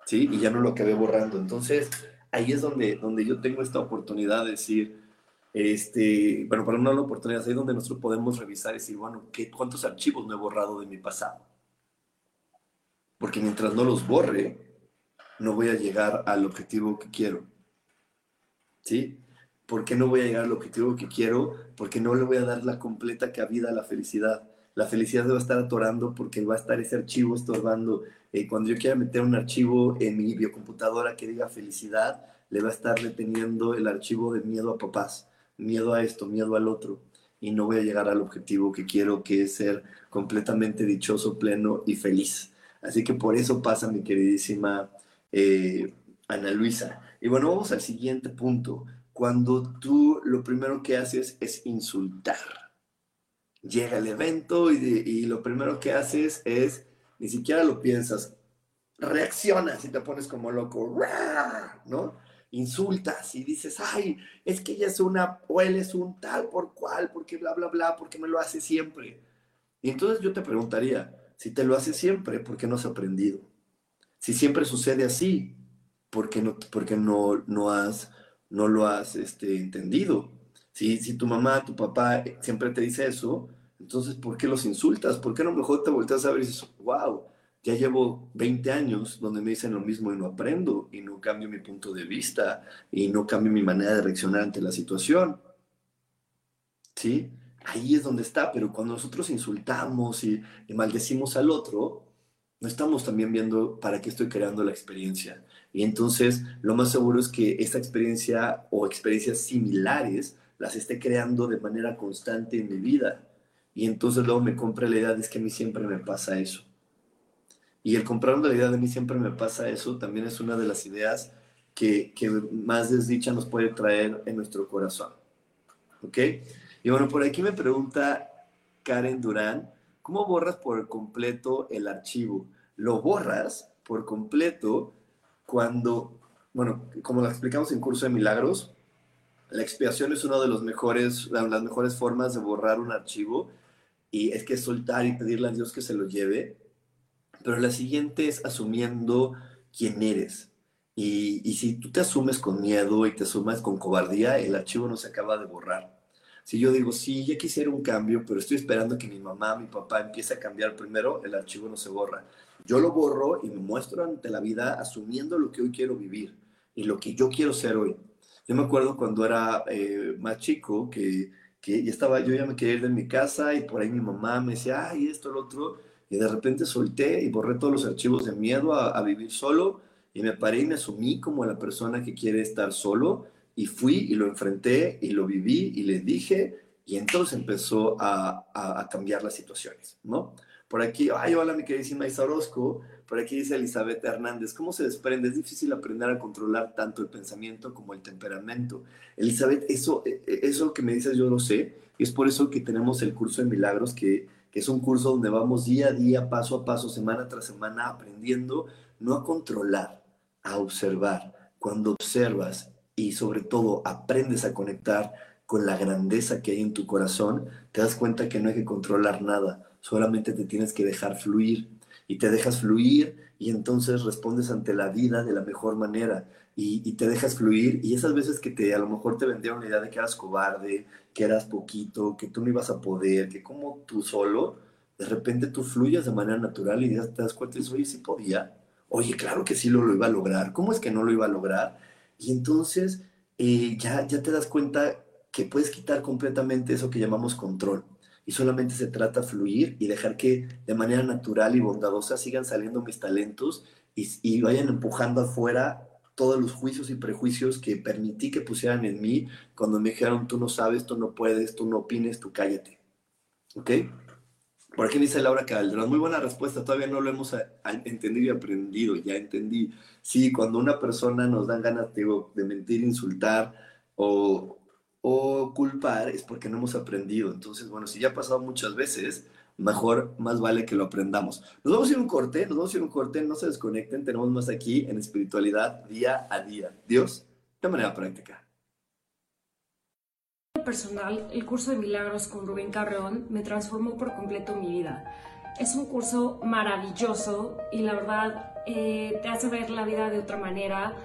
¿Sí? Y ya no lo acabé borrando. Entonces, ahí es donde, donde yo tengo esta oportunidad de decir, este, bueno, para no la oportunidad, ahí es donde nosotros podemos revisar y decir, bueno, ¿qué, ¿cuántos archivos no he borrado de mi pasado? Porque mientras no los borre, no voy a llegar al objetivo que quiero. ¿Sí? ¿Por qué no voy a llegar al objetivo que quiero? Porque no le voy a dar la completa cabida a la felicidad. La felicidad va a estar atorando porque va a estar ese archivo estorbando. Eh, cuando yo quiera meter un archivo en mi biocomputadora que diga felicidad, le va a estar deteniendo el archivo de miedo a papás, miedo a esto, miedo al otro. Y no voy a llegar al objetivo que quiero, que es ser completamente dichoso, pleno y feliz. Así que por eso pasa, mi queridísima eh, Ana Luisa. Y bueno, vamos al siguiente punto. Cuando tú lo primero que haces es insultar. Llega el evento y, lo primero que haces es, ni siquiera lo piensas, reaccionas y te pones como loco, ¿no? Insultas y dices, ay, es que ella es una, o él es un tal por cual, porque bla, bla, bla, porque me lo hace siempre. Y entonces yo te preguntaría, si te lo hace siempre, ¿por qué no has aprendido? Si siempre sucede así, ¿por qué no, porque no, no, has, no lo has este, entendido? Si, si tu mamá, tu papá siempre te dice eso, entonces ¿por qué los insultas? ¿Por qué no mejor te volteas a ver y dices, wow, ya llevo 20 años donde me dicen lo mismo y no aprendo y no cambio mi punto de vista y no cambio mi manera de reaccionar ante la situación? ¿Sí? Ahí es donde está, pero cuando nosotros insultamos y, y maldecimos al otro, no estamos también viendo para qué estoy creando la experiencia. Y entonces lo más seguro es que esta experiencia o experiencias similares las esté creando de manera constante en mi vida. Y entonces luego me compra la idea de que a mí siempre me pasa eso. Y el comprar la idea de mí siempre me pasa eso también es una de las ideas que, que más desdicha nos puede traer en nuestro corazón. ¿Ok? Y bueno, por aquí me pregunta Karen Durán, ¿Cómo borras por completo el archivo? Lo borras por completo cuando, bueno, como lo explicamos en Curso de Milagros, la expiación es una de las mejores formas de borrar un archivo y es que soltar y pedirle a Dios que se lo lleve. pero la siguiente es asumiendo quién eres. Y, y, si tú te asumes con miedo y te asumes con cobardía, el archivo no se acaba de borrar. Si yo digo, sí, ya quisiera un cambio, pero estoy esperando que mi mamá, mi papá empiece a cambiar primero, el archivo no se borra. Yo lo borro y me muestro ante la vida asumiendo lo que hoy quiero vivir y lo que yo quiero ser hoy. Yo me acuerdo cuando era eh, más chico que, que ya estaba, yo ya me quería ir de mi casa y por ahí mi mamá me decía, ay, esto, lo otro, y de repente solté y borré todos los archivos de miedo a, a vivir solo y me paré y me asumí como la persona que quiere estar solo y fui y lo enfrenté y lo viví y le dije y entonces empezó a, a, cambiar las situaciones, ¿no? Por aquí, ay, hola mi queridísima Isa Orozco, por aquí dice Elizabeth Hernández, ¿cómo se desprende? Es difícil aprender a controlar tanto el pensamiento como el temperamento. Elizabeth, eso, e, e, eso que me dices yo lo sé, y es por eso que tenemos el curso de milagros, que, que es un curso donde vamos día a día, paso a paso, semana tras semana, aprendiendo no a controlar, a observar. Cuando observas y sobre todo aprendes a conectar con la grandeza que hay en tu corazón, te das cuenta que no hay que controlar nada, solamente te tienes que dejar fluir y te dejas fluir y entonces respondes ante la vida de la mejor manera y, te dejas fluir y esas veces que te a lo mejor te vendieron la idea de que eras cobarde, que eras poquito, que tú no ibas a poder, que como tú solo, de repente tú fluyes de manera natural y te das cuenta y dices, oye, sí podía, oye, claro que sí lo, lo iba a lograr, ¿cómo es que no lo iba a lograr? Y entonces eh, ya, ya te das cuenta que puedes quitar completamente eso que llamamos control. Y solamente se trata de fluir y dejar que de manera natural y bondadosa sigan saliendo mis talentos y, y vayan empujando afuera todos los juicios y prejuicios que permití que pusieran en mí cuando me dijeron, tú no sabes, tú no puedes, tú no opines, tú cállate. ¿Ok? Por aquí dice Laura Calderón, muy buena respuesta, todavía no lo hemos entendido y aprendido, ya entendí. Sí, cuando una persona nos dan ganas de, de mentir, insultar o, o, culpar, es porque no hemos aprendido. Entonces, bueno, si ya ha pasado muchas veces, mejor, más vale que lo aprendamos. Nos vamos a ir un corte, nos vamos a ir un corte, no se desconecten, tenemos más aquí en espiritualidad día a día. Dios, de manera práctica personal, el curso de milagros con Rubén Carreón me transformó por completo mi vida. Es un curso maravilloso y la verdad eh, te hace ver la vida de otra manera,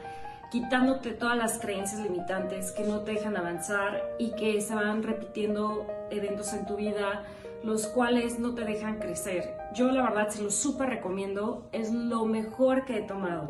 quitándote todas las creencias limitantes que no te dejan avanzar y que se van repitiendo eventos en tu vida, los cuales no te dejan crecer. Yo la verdad se lo súper recomiendo, es lo mejor que he tomado.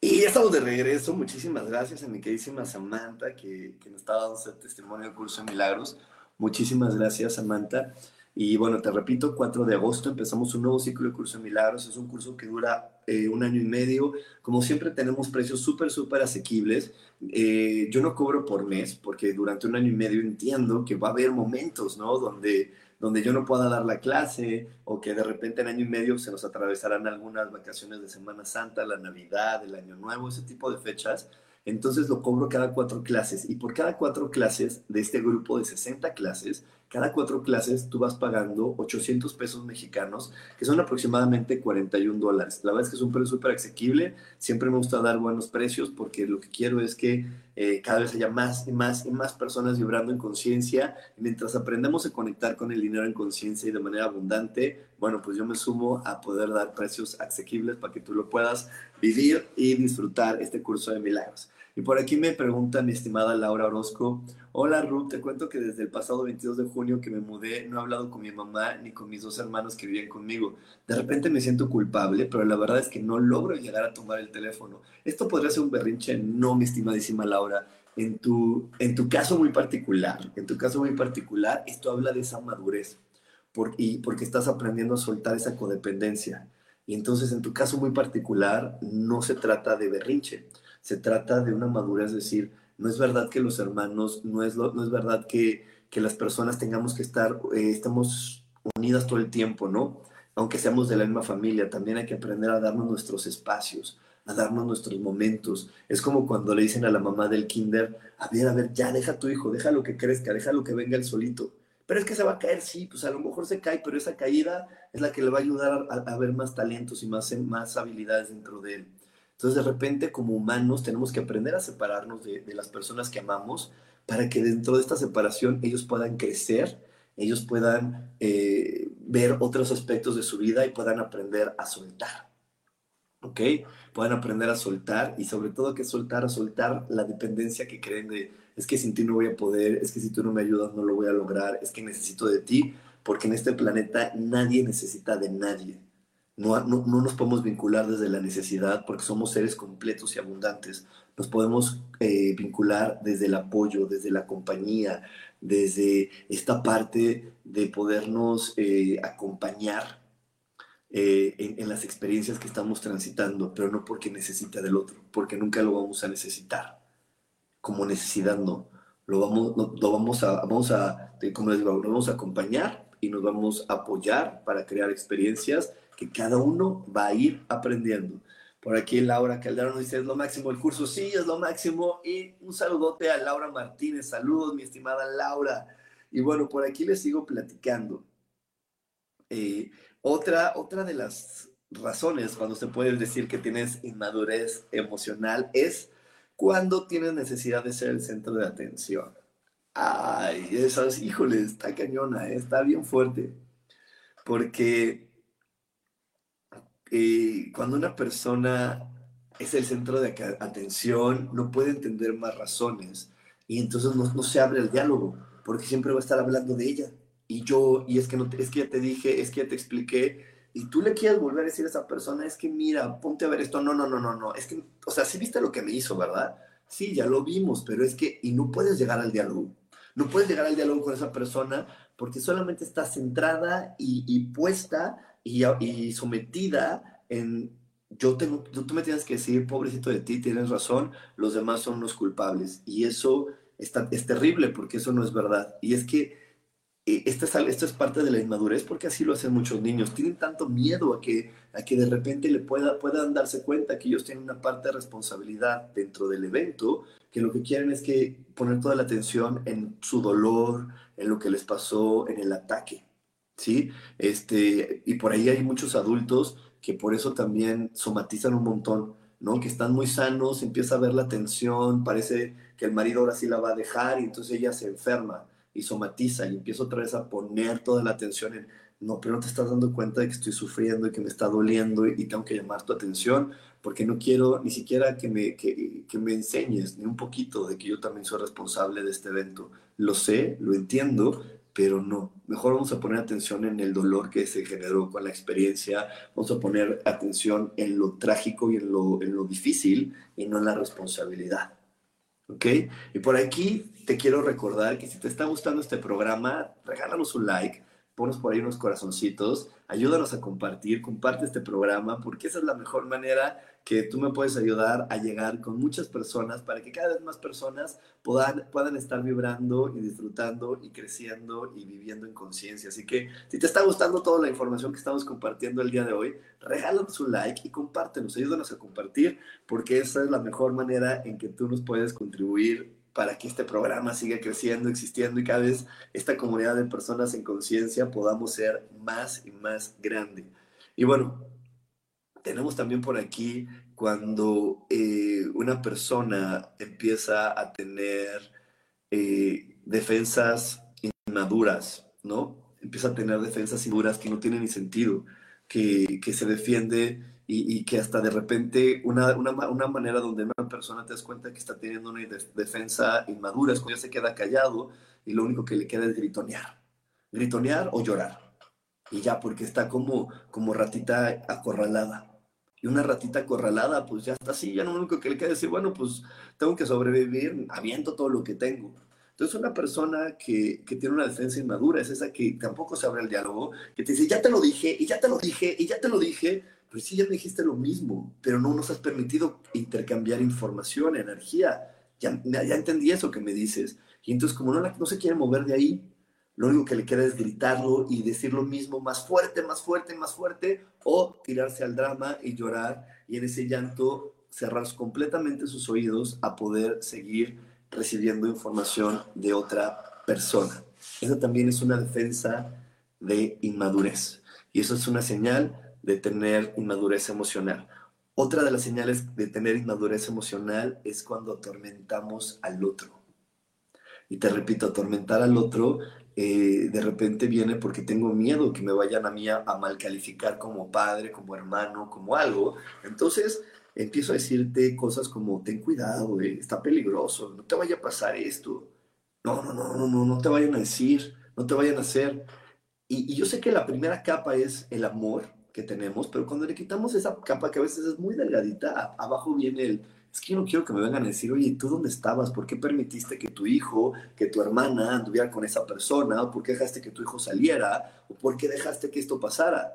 Y ya estamos de regreso. Muchísimas gracias a mi queridísima Samantha que, que nos está dando ese testimonio del curso de milagros. Muchísimas gracias, Samantha. Y bueno, te repito, 4 de agosto empezamos un nuevo ciclo de curso de milagros. Es un curso que dura eh, un año y medio. Como siempre, tenemos precios súper, súper asequibles. Eh, yo no cobro por mes porque durante un año y medio entiendo que va a haber momentos, ¿no? Donde donde yo no pueda dar la clase o que de repente en año y medio se nos atravesarán algunas vacaciones de Semana Santa, la Navidad, el Año Nuevo, ese tipo de fechas. Entonces lo cobro cada cuatro clases y por cada cuatro clases de este grupo de 60 clases, cada cuatro clases tú vas pagando 800 pesos mexicanos, que son aproximadamente 41 dólares. La verdad es que es un precio súper asequible. Siempre me gusta dar buenos precios porque lo que quiero es que eh, cada vez haya más y más y más personas vibrando en conciencia. Mientras aprendemos a conectar con el dinero en conciencia y de manera abundante, bueno, pues yo me sumo a poder dar precios asequibles para que tú lo puedas vivir y disfrutar este curso de milagros. Y por aquí me pregunta mi estimada Laura Orozco, hola Ruth, te cuento que desde el pasado 22 de junio que me mudé no he hablado con mi mamá ni con mis dos hermanos que vivían conmigo. De repente me siento culpable, pero la verdad es que no logro llegar a tomar el teléfono. Esto podría ser un berrinche, no, mi estimadísima Laura. En tu, en tu caso muy particular, en tu caso muy particular, esto habla de esa madurez y porque estás aprendiendo a soltar esa codependencia. Y entonces en tu caso muy particular no se trata de berrinche, se trata de una madurez, es decir, no es verdad que los hermanos, no es, no es verdad que, que, las personas tengamos que estar, eh, estamos unidas todo el tiempo, ¿no? Aunque seamos de la misma familia, también hay que aprender a darnos nuestros espacios, a darnos nuestros momentos. Es como cuando le dicen a la mamá del kinder, a ver, a ver, ya deja a tu hijo, déjalo que crezca, déjalo que venga el solito. Pero es que se va a caer, sí, pues a lo mejor se cae, pero esa caída es la que le va a ayudar a, a ver más talentos y más, más habilidades dentro de él. Entonces, de repente, como humanos, tenemos que aprender a separarnos de, las personas que amamos para que dentro de esta separación ellos puedan crecer, ellos puedan eh, ver otros aspectos de su vida y puedan aprender a soltar. ¿Ok? Puedan aprender a soltar y sobre todo que soltar, a soltar la dependencia que creen de, es que sin ti no voy a poder, es que si tú no me ayudas no lo voy a lograr, es que necesito de ti, porque en este planeta nadie necesita de nadie. No, no, no, nos podemos vincular desde la necesidad porque somos seres completos y abundantes. Nos podemos eh, vincular desde el apoyo, desde la compañía, desde esta parte de podernos eh, acompañar eh, en, las experiencias que estamos transitando, pero no porque necesita del otro, porque nunca lo vamos a necesitar. Como necesidad no. Lo vamos, lo vamos a, vamos a, como les digo, lo vamos a acompañar y nos vamos a apoyar para crear experiencias que cada uno va a ir aprendiendo. Por aquí Laura Calderón dice, es lo máximo el curso. Sí, es lo máximo. Y un saludote a Laura Martínez. Saludos, mi estimada Laura. Y bueno, por aquí les sigo platicando. Eh, otra, otra de las razones cuando se puede decir que tienes inmadurez emocional es cuando tienes necesidad de ser el centro de atención. Ay, esas, híjole, está cañona, eh, está bien fuerte. Porque eh, cuando una persona es el centro de atención, no puede entender más razones y entonces no, se abre el diálogo, porque siempre va a estar hablando de ella. Y yo, y es que, no, es que ya te dije, es que ya te expliqué, y tú le quieres volver a decir a esa persona, es que mira, ponte a ver esto, no, no, no, no, no, es que, o sea, sí viste lo que me hizo, ¿verdad? Sí, ya lo vimos, pero es que, y no puedes llegar al diálogo. No puedes llegar al diálogo con esa persona porque solamente está centrada y, puesta y, sometida en yo tengo, tú, me tienes que decir, pobrecito de ti, tienes razón, los demás son los culpables. Y eso está, es terrible porque eso no es verdad. Y es que eh, esta, es, esto es parte de la inmadurez porque así lo hacen muchos niños. Tienen tanto miedo a que, a que de repente le pueda, puedan darse cuenta que ellos tienen una parte de responsabilidad dentro del evento, que lo que quieren es que poner toda la atención en su dolor, en lo que les pasó, en el ataque. ¿Sí? Este, y por ahí hay muchos adultos que por eso también somatizan un montón, ¿no? Que están muy sanos, empieza a ver la tensión, parece que el marido ahora sí la va a dejar y entonces ella se enferma y somatiza y empieza otra vez a poner toda la atención en, no, pero no te estás dando cuenta de que estoy sufriendo y que me está doliendo y, tengo que llamar tu atención porque no quiero ni siquiera que me, que, que me enseñes ni un poquito de que yo también soy responsable de este evento. Lo sé, lo entiendo, pero no. Mejor vamos a poner atención en el dolor que se generó con la experiencia, vamos a poner atención en lo trágico y en lo, en lo difícil y no en la responsabilidad. ¿Ok? Y por aquí te quiero recordar que si te está gustando este programa, regálanos un like, ponos por ahí unos corazoncitos, ayúdanos a compartir, comparte este programa, porque esa es la mejor manera que tú me puedes ayudar a llegar con muchas personas para que cada vez más personas puedan, puedan estar vibrando y disfrutando y creciendo y viviendo en conciencia. Así que si te está gustando toda la información que estamos compartiendo el día de hoy, regálanos un like y compártenos, ayúdanos a compartir porque esa es la mejor manera en que tú nos puedes contribuir para que este programa siga creciendo, existiendo y cada vez esta comunidad de personas en conciencia podamos ser más y más grande. Y bueno, tenemos también por aquí cuando eh, una persona empieza a tener eh, defensas inmaduras, ¿no? Empieza a tener defensas inmaduras que no tienen ni sentido, que, que se defiende y, y, que hasta de repente una, una, una, manera donde una persona te das cuenta que está teniendo una defensa inmadura es cuando ya se queda callado y lo único que le queda es gritonear. Gritonear o llorar. Y ya, porque está como, como ratita acorralada. Y una ratita acorralada, pues ya está así, ya lo único que le queda es decir, bueno, pues tengo que sobrevivir, aviento todo lo que tengo. Entonces, una persona que, que, tiene una defensa inmadura es esa que tampoco se abre el diálogo, que te dice, ya te lo dije, y ya te lo dije, y ya te lo dije, pues sí, ya me dijiste lo mismo, pero no nos has permitido intercambiar información, energía. Ya, ya entendí eso que me dices. Y entonces, como no, no se quiere mover de ahí, lo único que le queda es gritarlo y decir lo mismo más fuerte, más fuerte, más fuerte, o tirarse al drama y llorar y en ese llanto cerrar completamente sus oídos a poder seguir recibiendo información de otra persona. Esa también es una defensa de inmadurez y eso es una señal de tener inmadurez emocional. Otra de las señales de tener inmadurez emocional es cuando atormentamos al otro. Y te repito, atormentar al otro eh, de repente viene porque tengo miedo que me vayan a mí a, mal calificar como padre, como hermano, como algo. Entonces empiezo a decirte cosas como, ten cuidado, está peligroso, no te vaya a pasar esto. No, no, no, no, no, no te vayan a decir, no te vayan a hacer. Y yo sé que la primera capa es el amor que tenemos, pero cuando le quitamos esa capa que a veces es muy delgadita, abajo viene el, es que yo no quiero que me vengan a decir, oye, ¿tú dónde estabas? ¿Por qué permitiste que tu hijo, que tu hermana anduviera con esa persona? ¿O por qué dejaste que tu hijo saliera? ¿O por qué dejaste que esto pasara?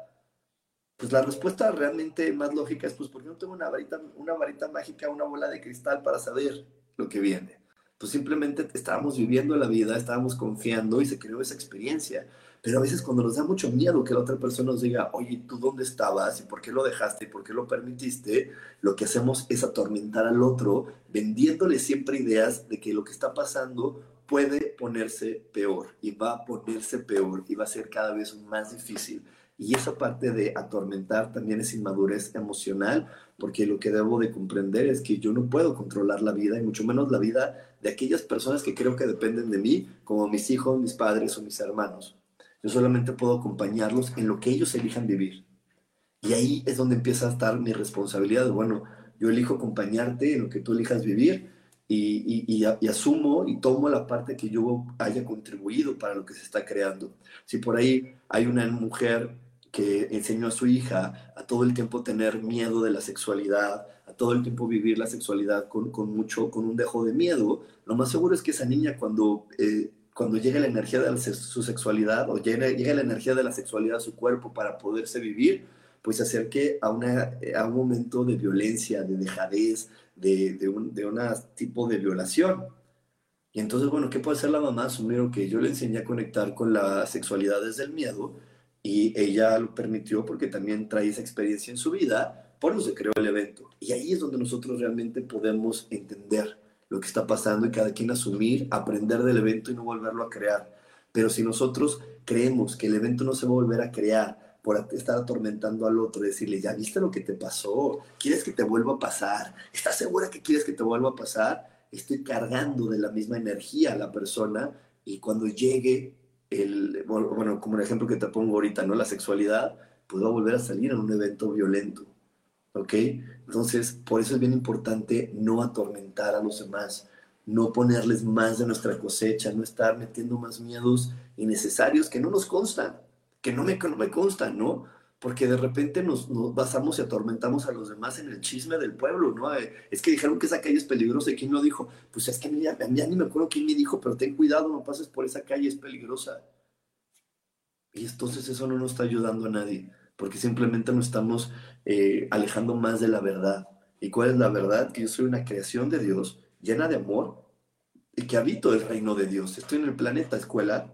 Pues la respuesta realmente más lógica es, pues, porque no tengo una varita, una varita mágica, una bola de cristal para saber lo que viene. Pues simplemente estábamos viviendo la vida, estábamos confiando y se creó esa experiencia. Pero a veces cuando nos da mucho miedo que la otra persona nos diga, oye, ¿tú dónde estabas? ¿Y por qué lo dejaste? ¿Y por qué lo permitiste? Lo que hacemos es atormentar al otro, vendiéndole siempre ideas de que lo que está pasando puede ponerse peor y va a ponerse peor y va a ser cada vez más difícil. Y esa parte de atormentar también es inmadurez emocional, porque lo que debo de comprender es que yo no puedo controlar la vida, y mucho menos la vida de aquellas personas que creo que dependen de mí, como mis hijos, mis padres o mis hermanos. Yo solamente puedo acompañarlos en lo que ellos elijan vivir. Y ahí es donde empieza a estar mi responsabilidad. Bueno, yo elijo acompañarte en lo que tú elijas vivir y, y, y, asumo y tomo la parte que yo haya contribuido para lo que se está creando. Si por ahí hay una mujer que enseñó a su hija a todo el tiempo tener miedo de la sexualidad, a todo el tiempo vivir la sexualidad con, con mucho, con un dejo de miedo, lo más seguro es que esa niña cuando eh, cuando llega la energía de su sexualidad o llega, llega la energía de la sexualidad a su cuerpo para poderse vivir, pues se acerque a, una, a un momento de violencia, de dejadez, de, de, un de una tipo de violación. Y entonces, bueno, ¿qué puede hacer la mamá? Asumieron que yo le enseñé a conectar con la sexualidad desde el miedo y ella lo permitió porque también trae esa experiencia en su vida, por eso se creó el evento. Y ahí es donde nosotros realmente podemos entender lo que está pasando y cada quien asumir, aprender del evento y no volverlo a crear. Pero si nosotros creemos que el evento no se va a volver a crear por estar atormentando al otro, decirle, ya viste lo que te pasó, quieres que te vuelva a pasar, ¿estás segura que quieres que te vuelva a pasar? Estoy cargando de la misma energía a la persona y cuando llegue el, bueno, como el ejemplo que te pongo ahorita, ¿no? La sexualidad, pues va a volver a salir en un evento violento. ¿Ok? Entonces, por eso es bien importante no atormentar a los demás, no ponerles más de nuestra cosecha, no estar metiendo más miedos innecesarios que no nos constan, que no me, no me constan, ¿no? Porque de repente nos, nos, basamos y atormentamos a los demás en el chisme del pueblo, ¿no? Eh, es que dijeron que esa calle es peligrosa y quién lo dijo. Pues es que a mí, a mí ni me acuerdo quién me dijo, pero ten cuidado, no pases por esa calle, es peligrosa. Y entonces eso no nos está ayudando a nadie porque simplemente nos estamos eh, alejando más de la verdad. ¿Y cuál es la verdad? Que yo soy una creación de Dios llena de amor y que habito el reino de Dios. Estoy en el planeta escuela,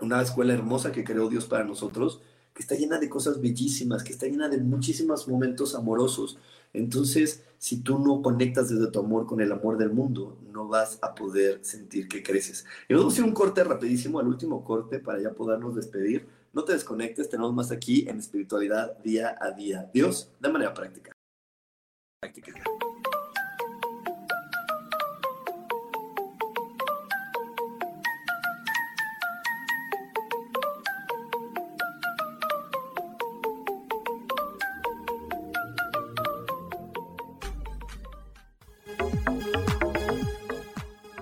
una escuela hermosa que creó Dios para nosotros, que está llena de cosas bellísimas, que está llena de muchísimos momentos amorosos. Entonces, si tú no conectas desde tu amor con el amor del mundo, no vas a poder sentir que creces. Y vamos a hacer un corte rapidísimo, al último corte, para ya podernos despedir no te desconectes, tenemos más aquí en espiritualidad día a día. Dios, de manera práctica.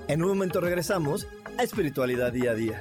En un momento regresamos a espiritualidad día a día.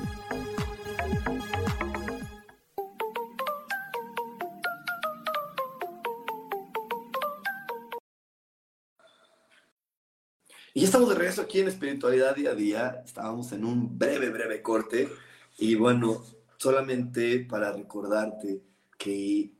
Regreso aquí en Espiritualidad Día a Día. Estábamos en un breve, breve corte. Y bueno, solamente para recordarte que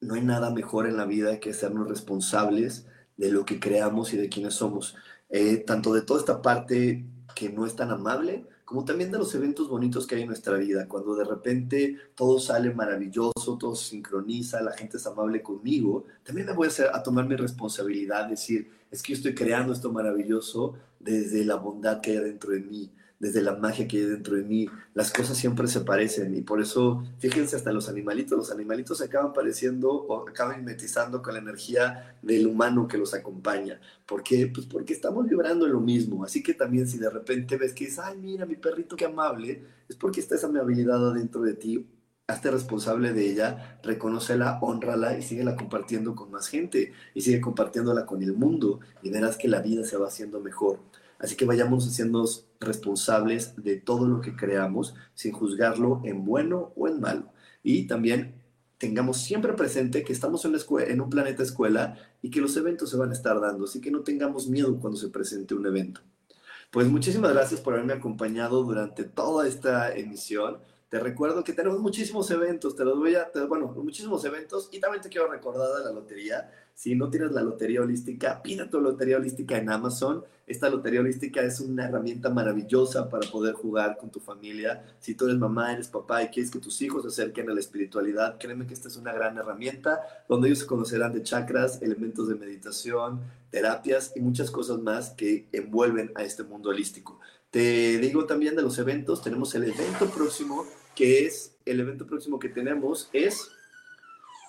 no hay nada mejor en la vida que hacernos responsables de lo que creamos y de quiénes somos. Eh, tanto de toda esta parte que no es tan amable, como también de los eventos bonitos que hay en nuestra vida, cuando de repente todo sale maravilloso, todo se sincroniza, la gente es amable conmigo, también me voy a, hacer, a tomar mi responsabilidad, decir, es que yo estoy creando esto maravilloso desde la bondad que hay dentro de mí, desde la magia que hay dentro de mí. Las cosas siempre se parecen y por eso, fíjense hasta los animalitos, los animalitos se acaban pareciendo o acaban mimetizando con la energía del humano que los acompaña. ¿Por qué? Pues porque estamos vibrando en lo mismo. Así que también si de repente ves que dices, ay, mira, mi perrito qué amable, es porque está esa amabilidad adentro de ti hazte responsable de ella, reconócela, honrala y síguela compartiendo con más gente y sigue compartiéndola con el mundo y verás que la vida se va haciendo mejor. Así que vayamos haciendo responsables de todo lo que creamos sin juzgarlo en bueno o en malo. Y también tengamos siempre presente que estamos en, en un planeta escuela y que los eventos se van a estar dando, así que no tengamos miedo cuando se presente un evento. Pues muchísimas gracias por haberme acompañado durante toda esta emisión. Te recuerdo que tenemos muchísimos eventos, te los voy a, bueno, muchísimos eventos y también te quiero recordar la lotería. Si no tienes la lotería holística, pida tu lotería holística en Amazon. Esta lotería holística es una herramienta maravillosa para poder jugar con tu familia. Si tú eres mamá, eres papá y quieres que tus hijos se acerquen a la espiritualidad, créeme que esta es una gran herramienta donde ellos se conocerán de chakras, elementos de meditación, terapias y muchas cosas más que envuelven a este mundo holístico. Te digo también de los eventos, tenemos el evento próximo, que es, el evento próximo que tenemos es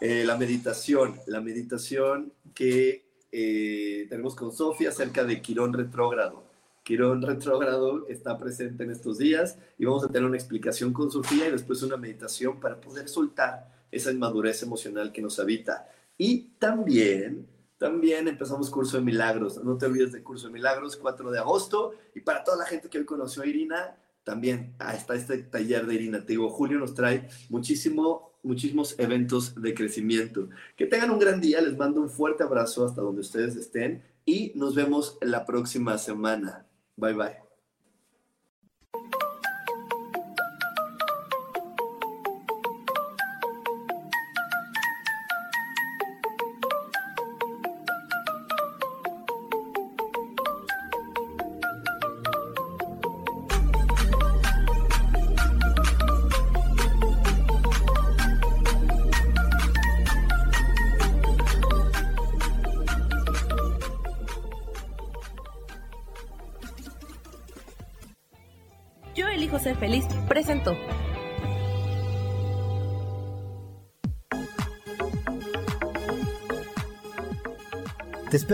eh, la meditación, la meditación que eh, tenemos con Sofía acerca de Quirón retrógrado. Quirón retrógrado está presente en estos días y vamos a tener una explicación con Sofía y después una meditación para poder soltar esa inmadurez emocional que nos habita. Y también también empezamos curso de milagros. No te olvides del curso de milagros, 4 de agosto. Y para toda la gente que hoy conoció a Irina, también está este taller de Irina. Te digo, Julio nos trae muchísimo, muchísimos eventos de crecimiento. Que tengan un gran día. Les mando un fuerte abrazo hasta donde ustedes estén. Y nos vemos la próxima semana. Bye bye.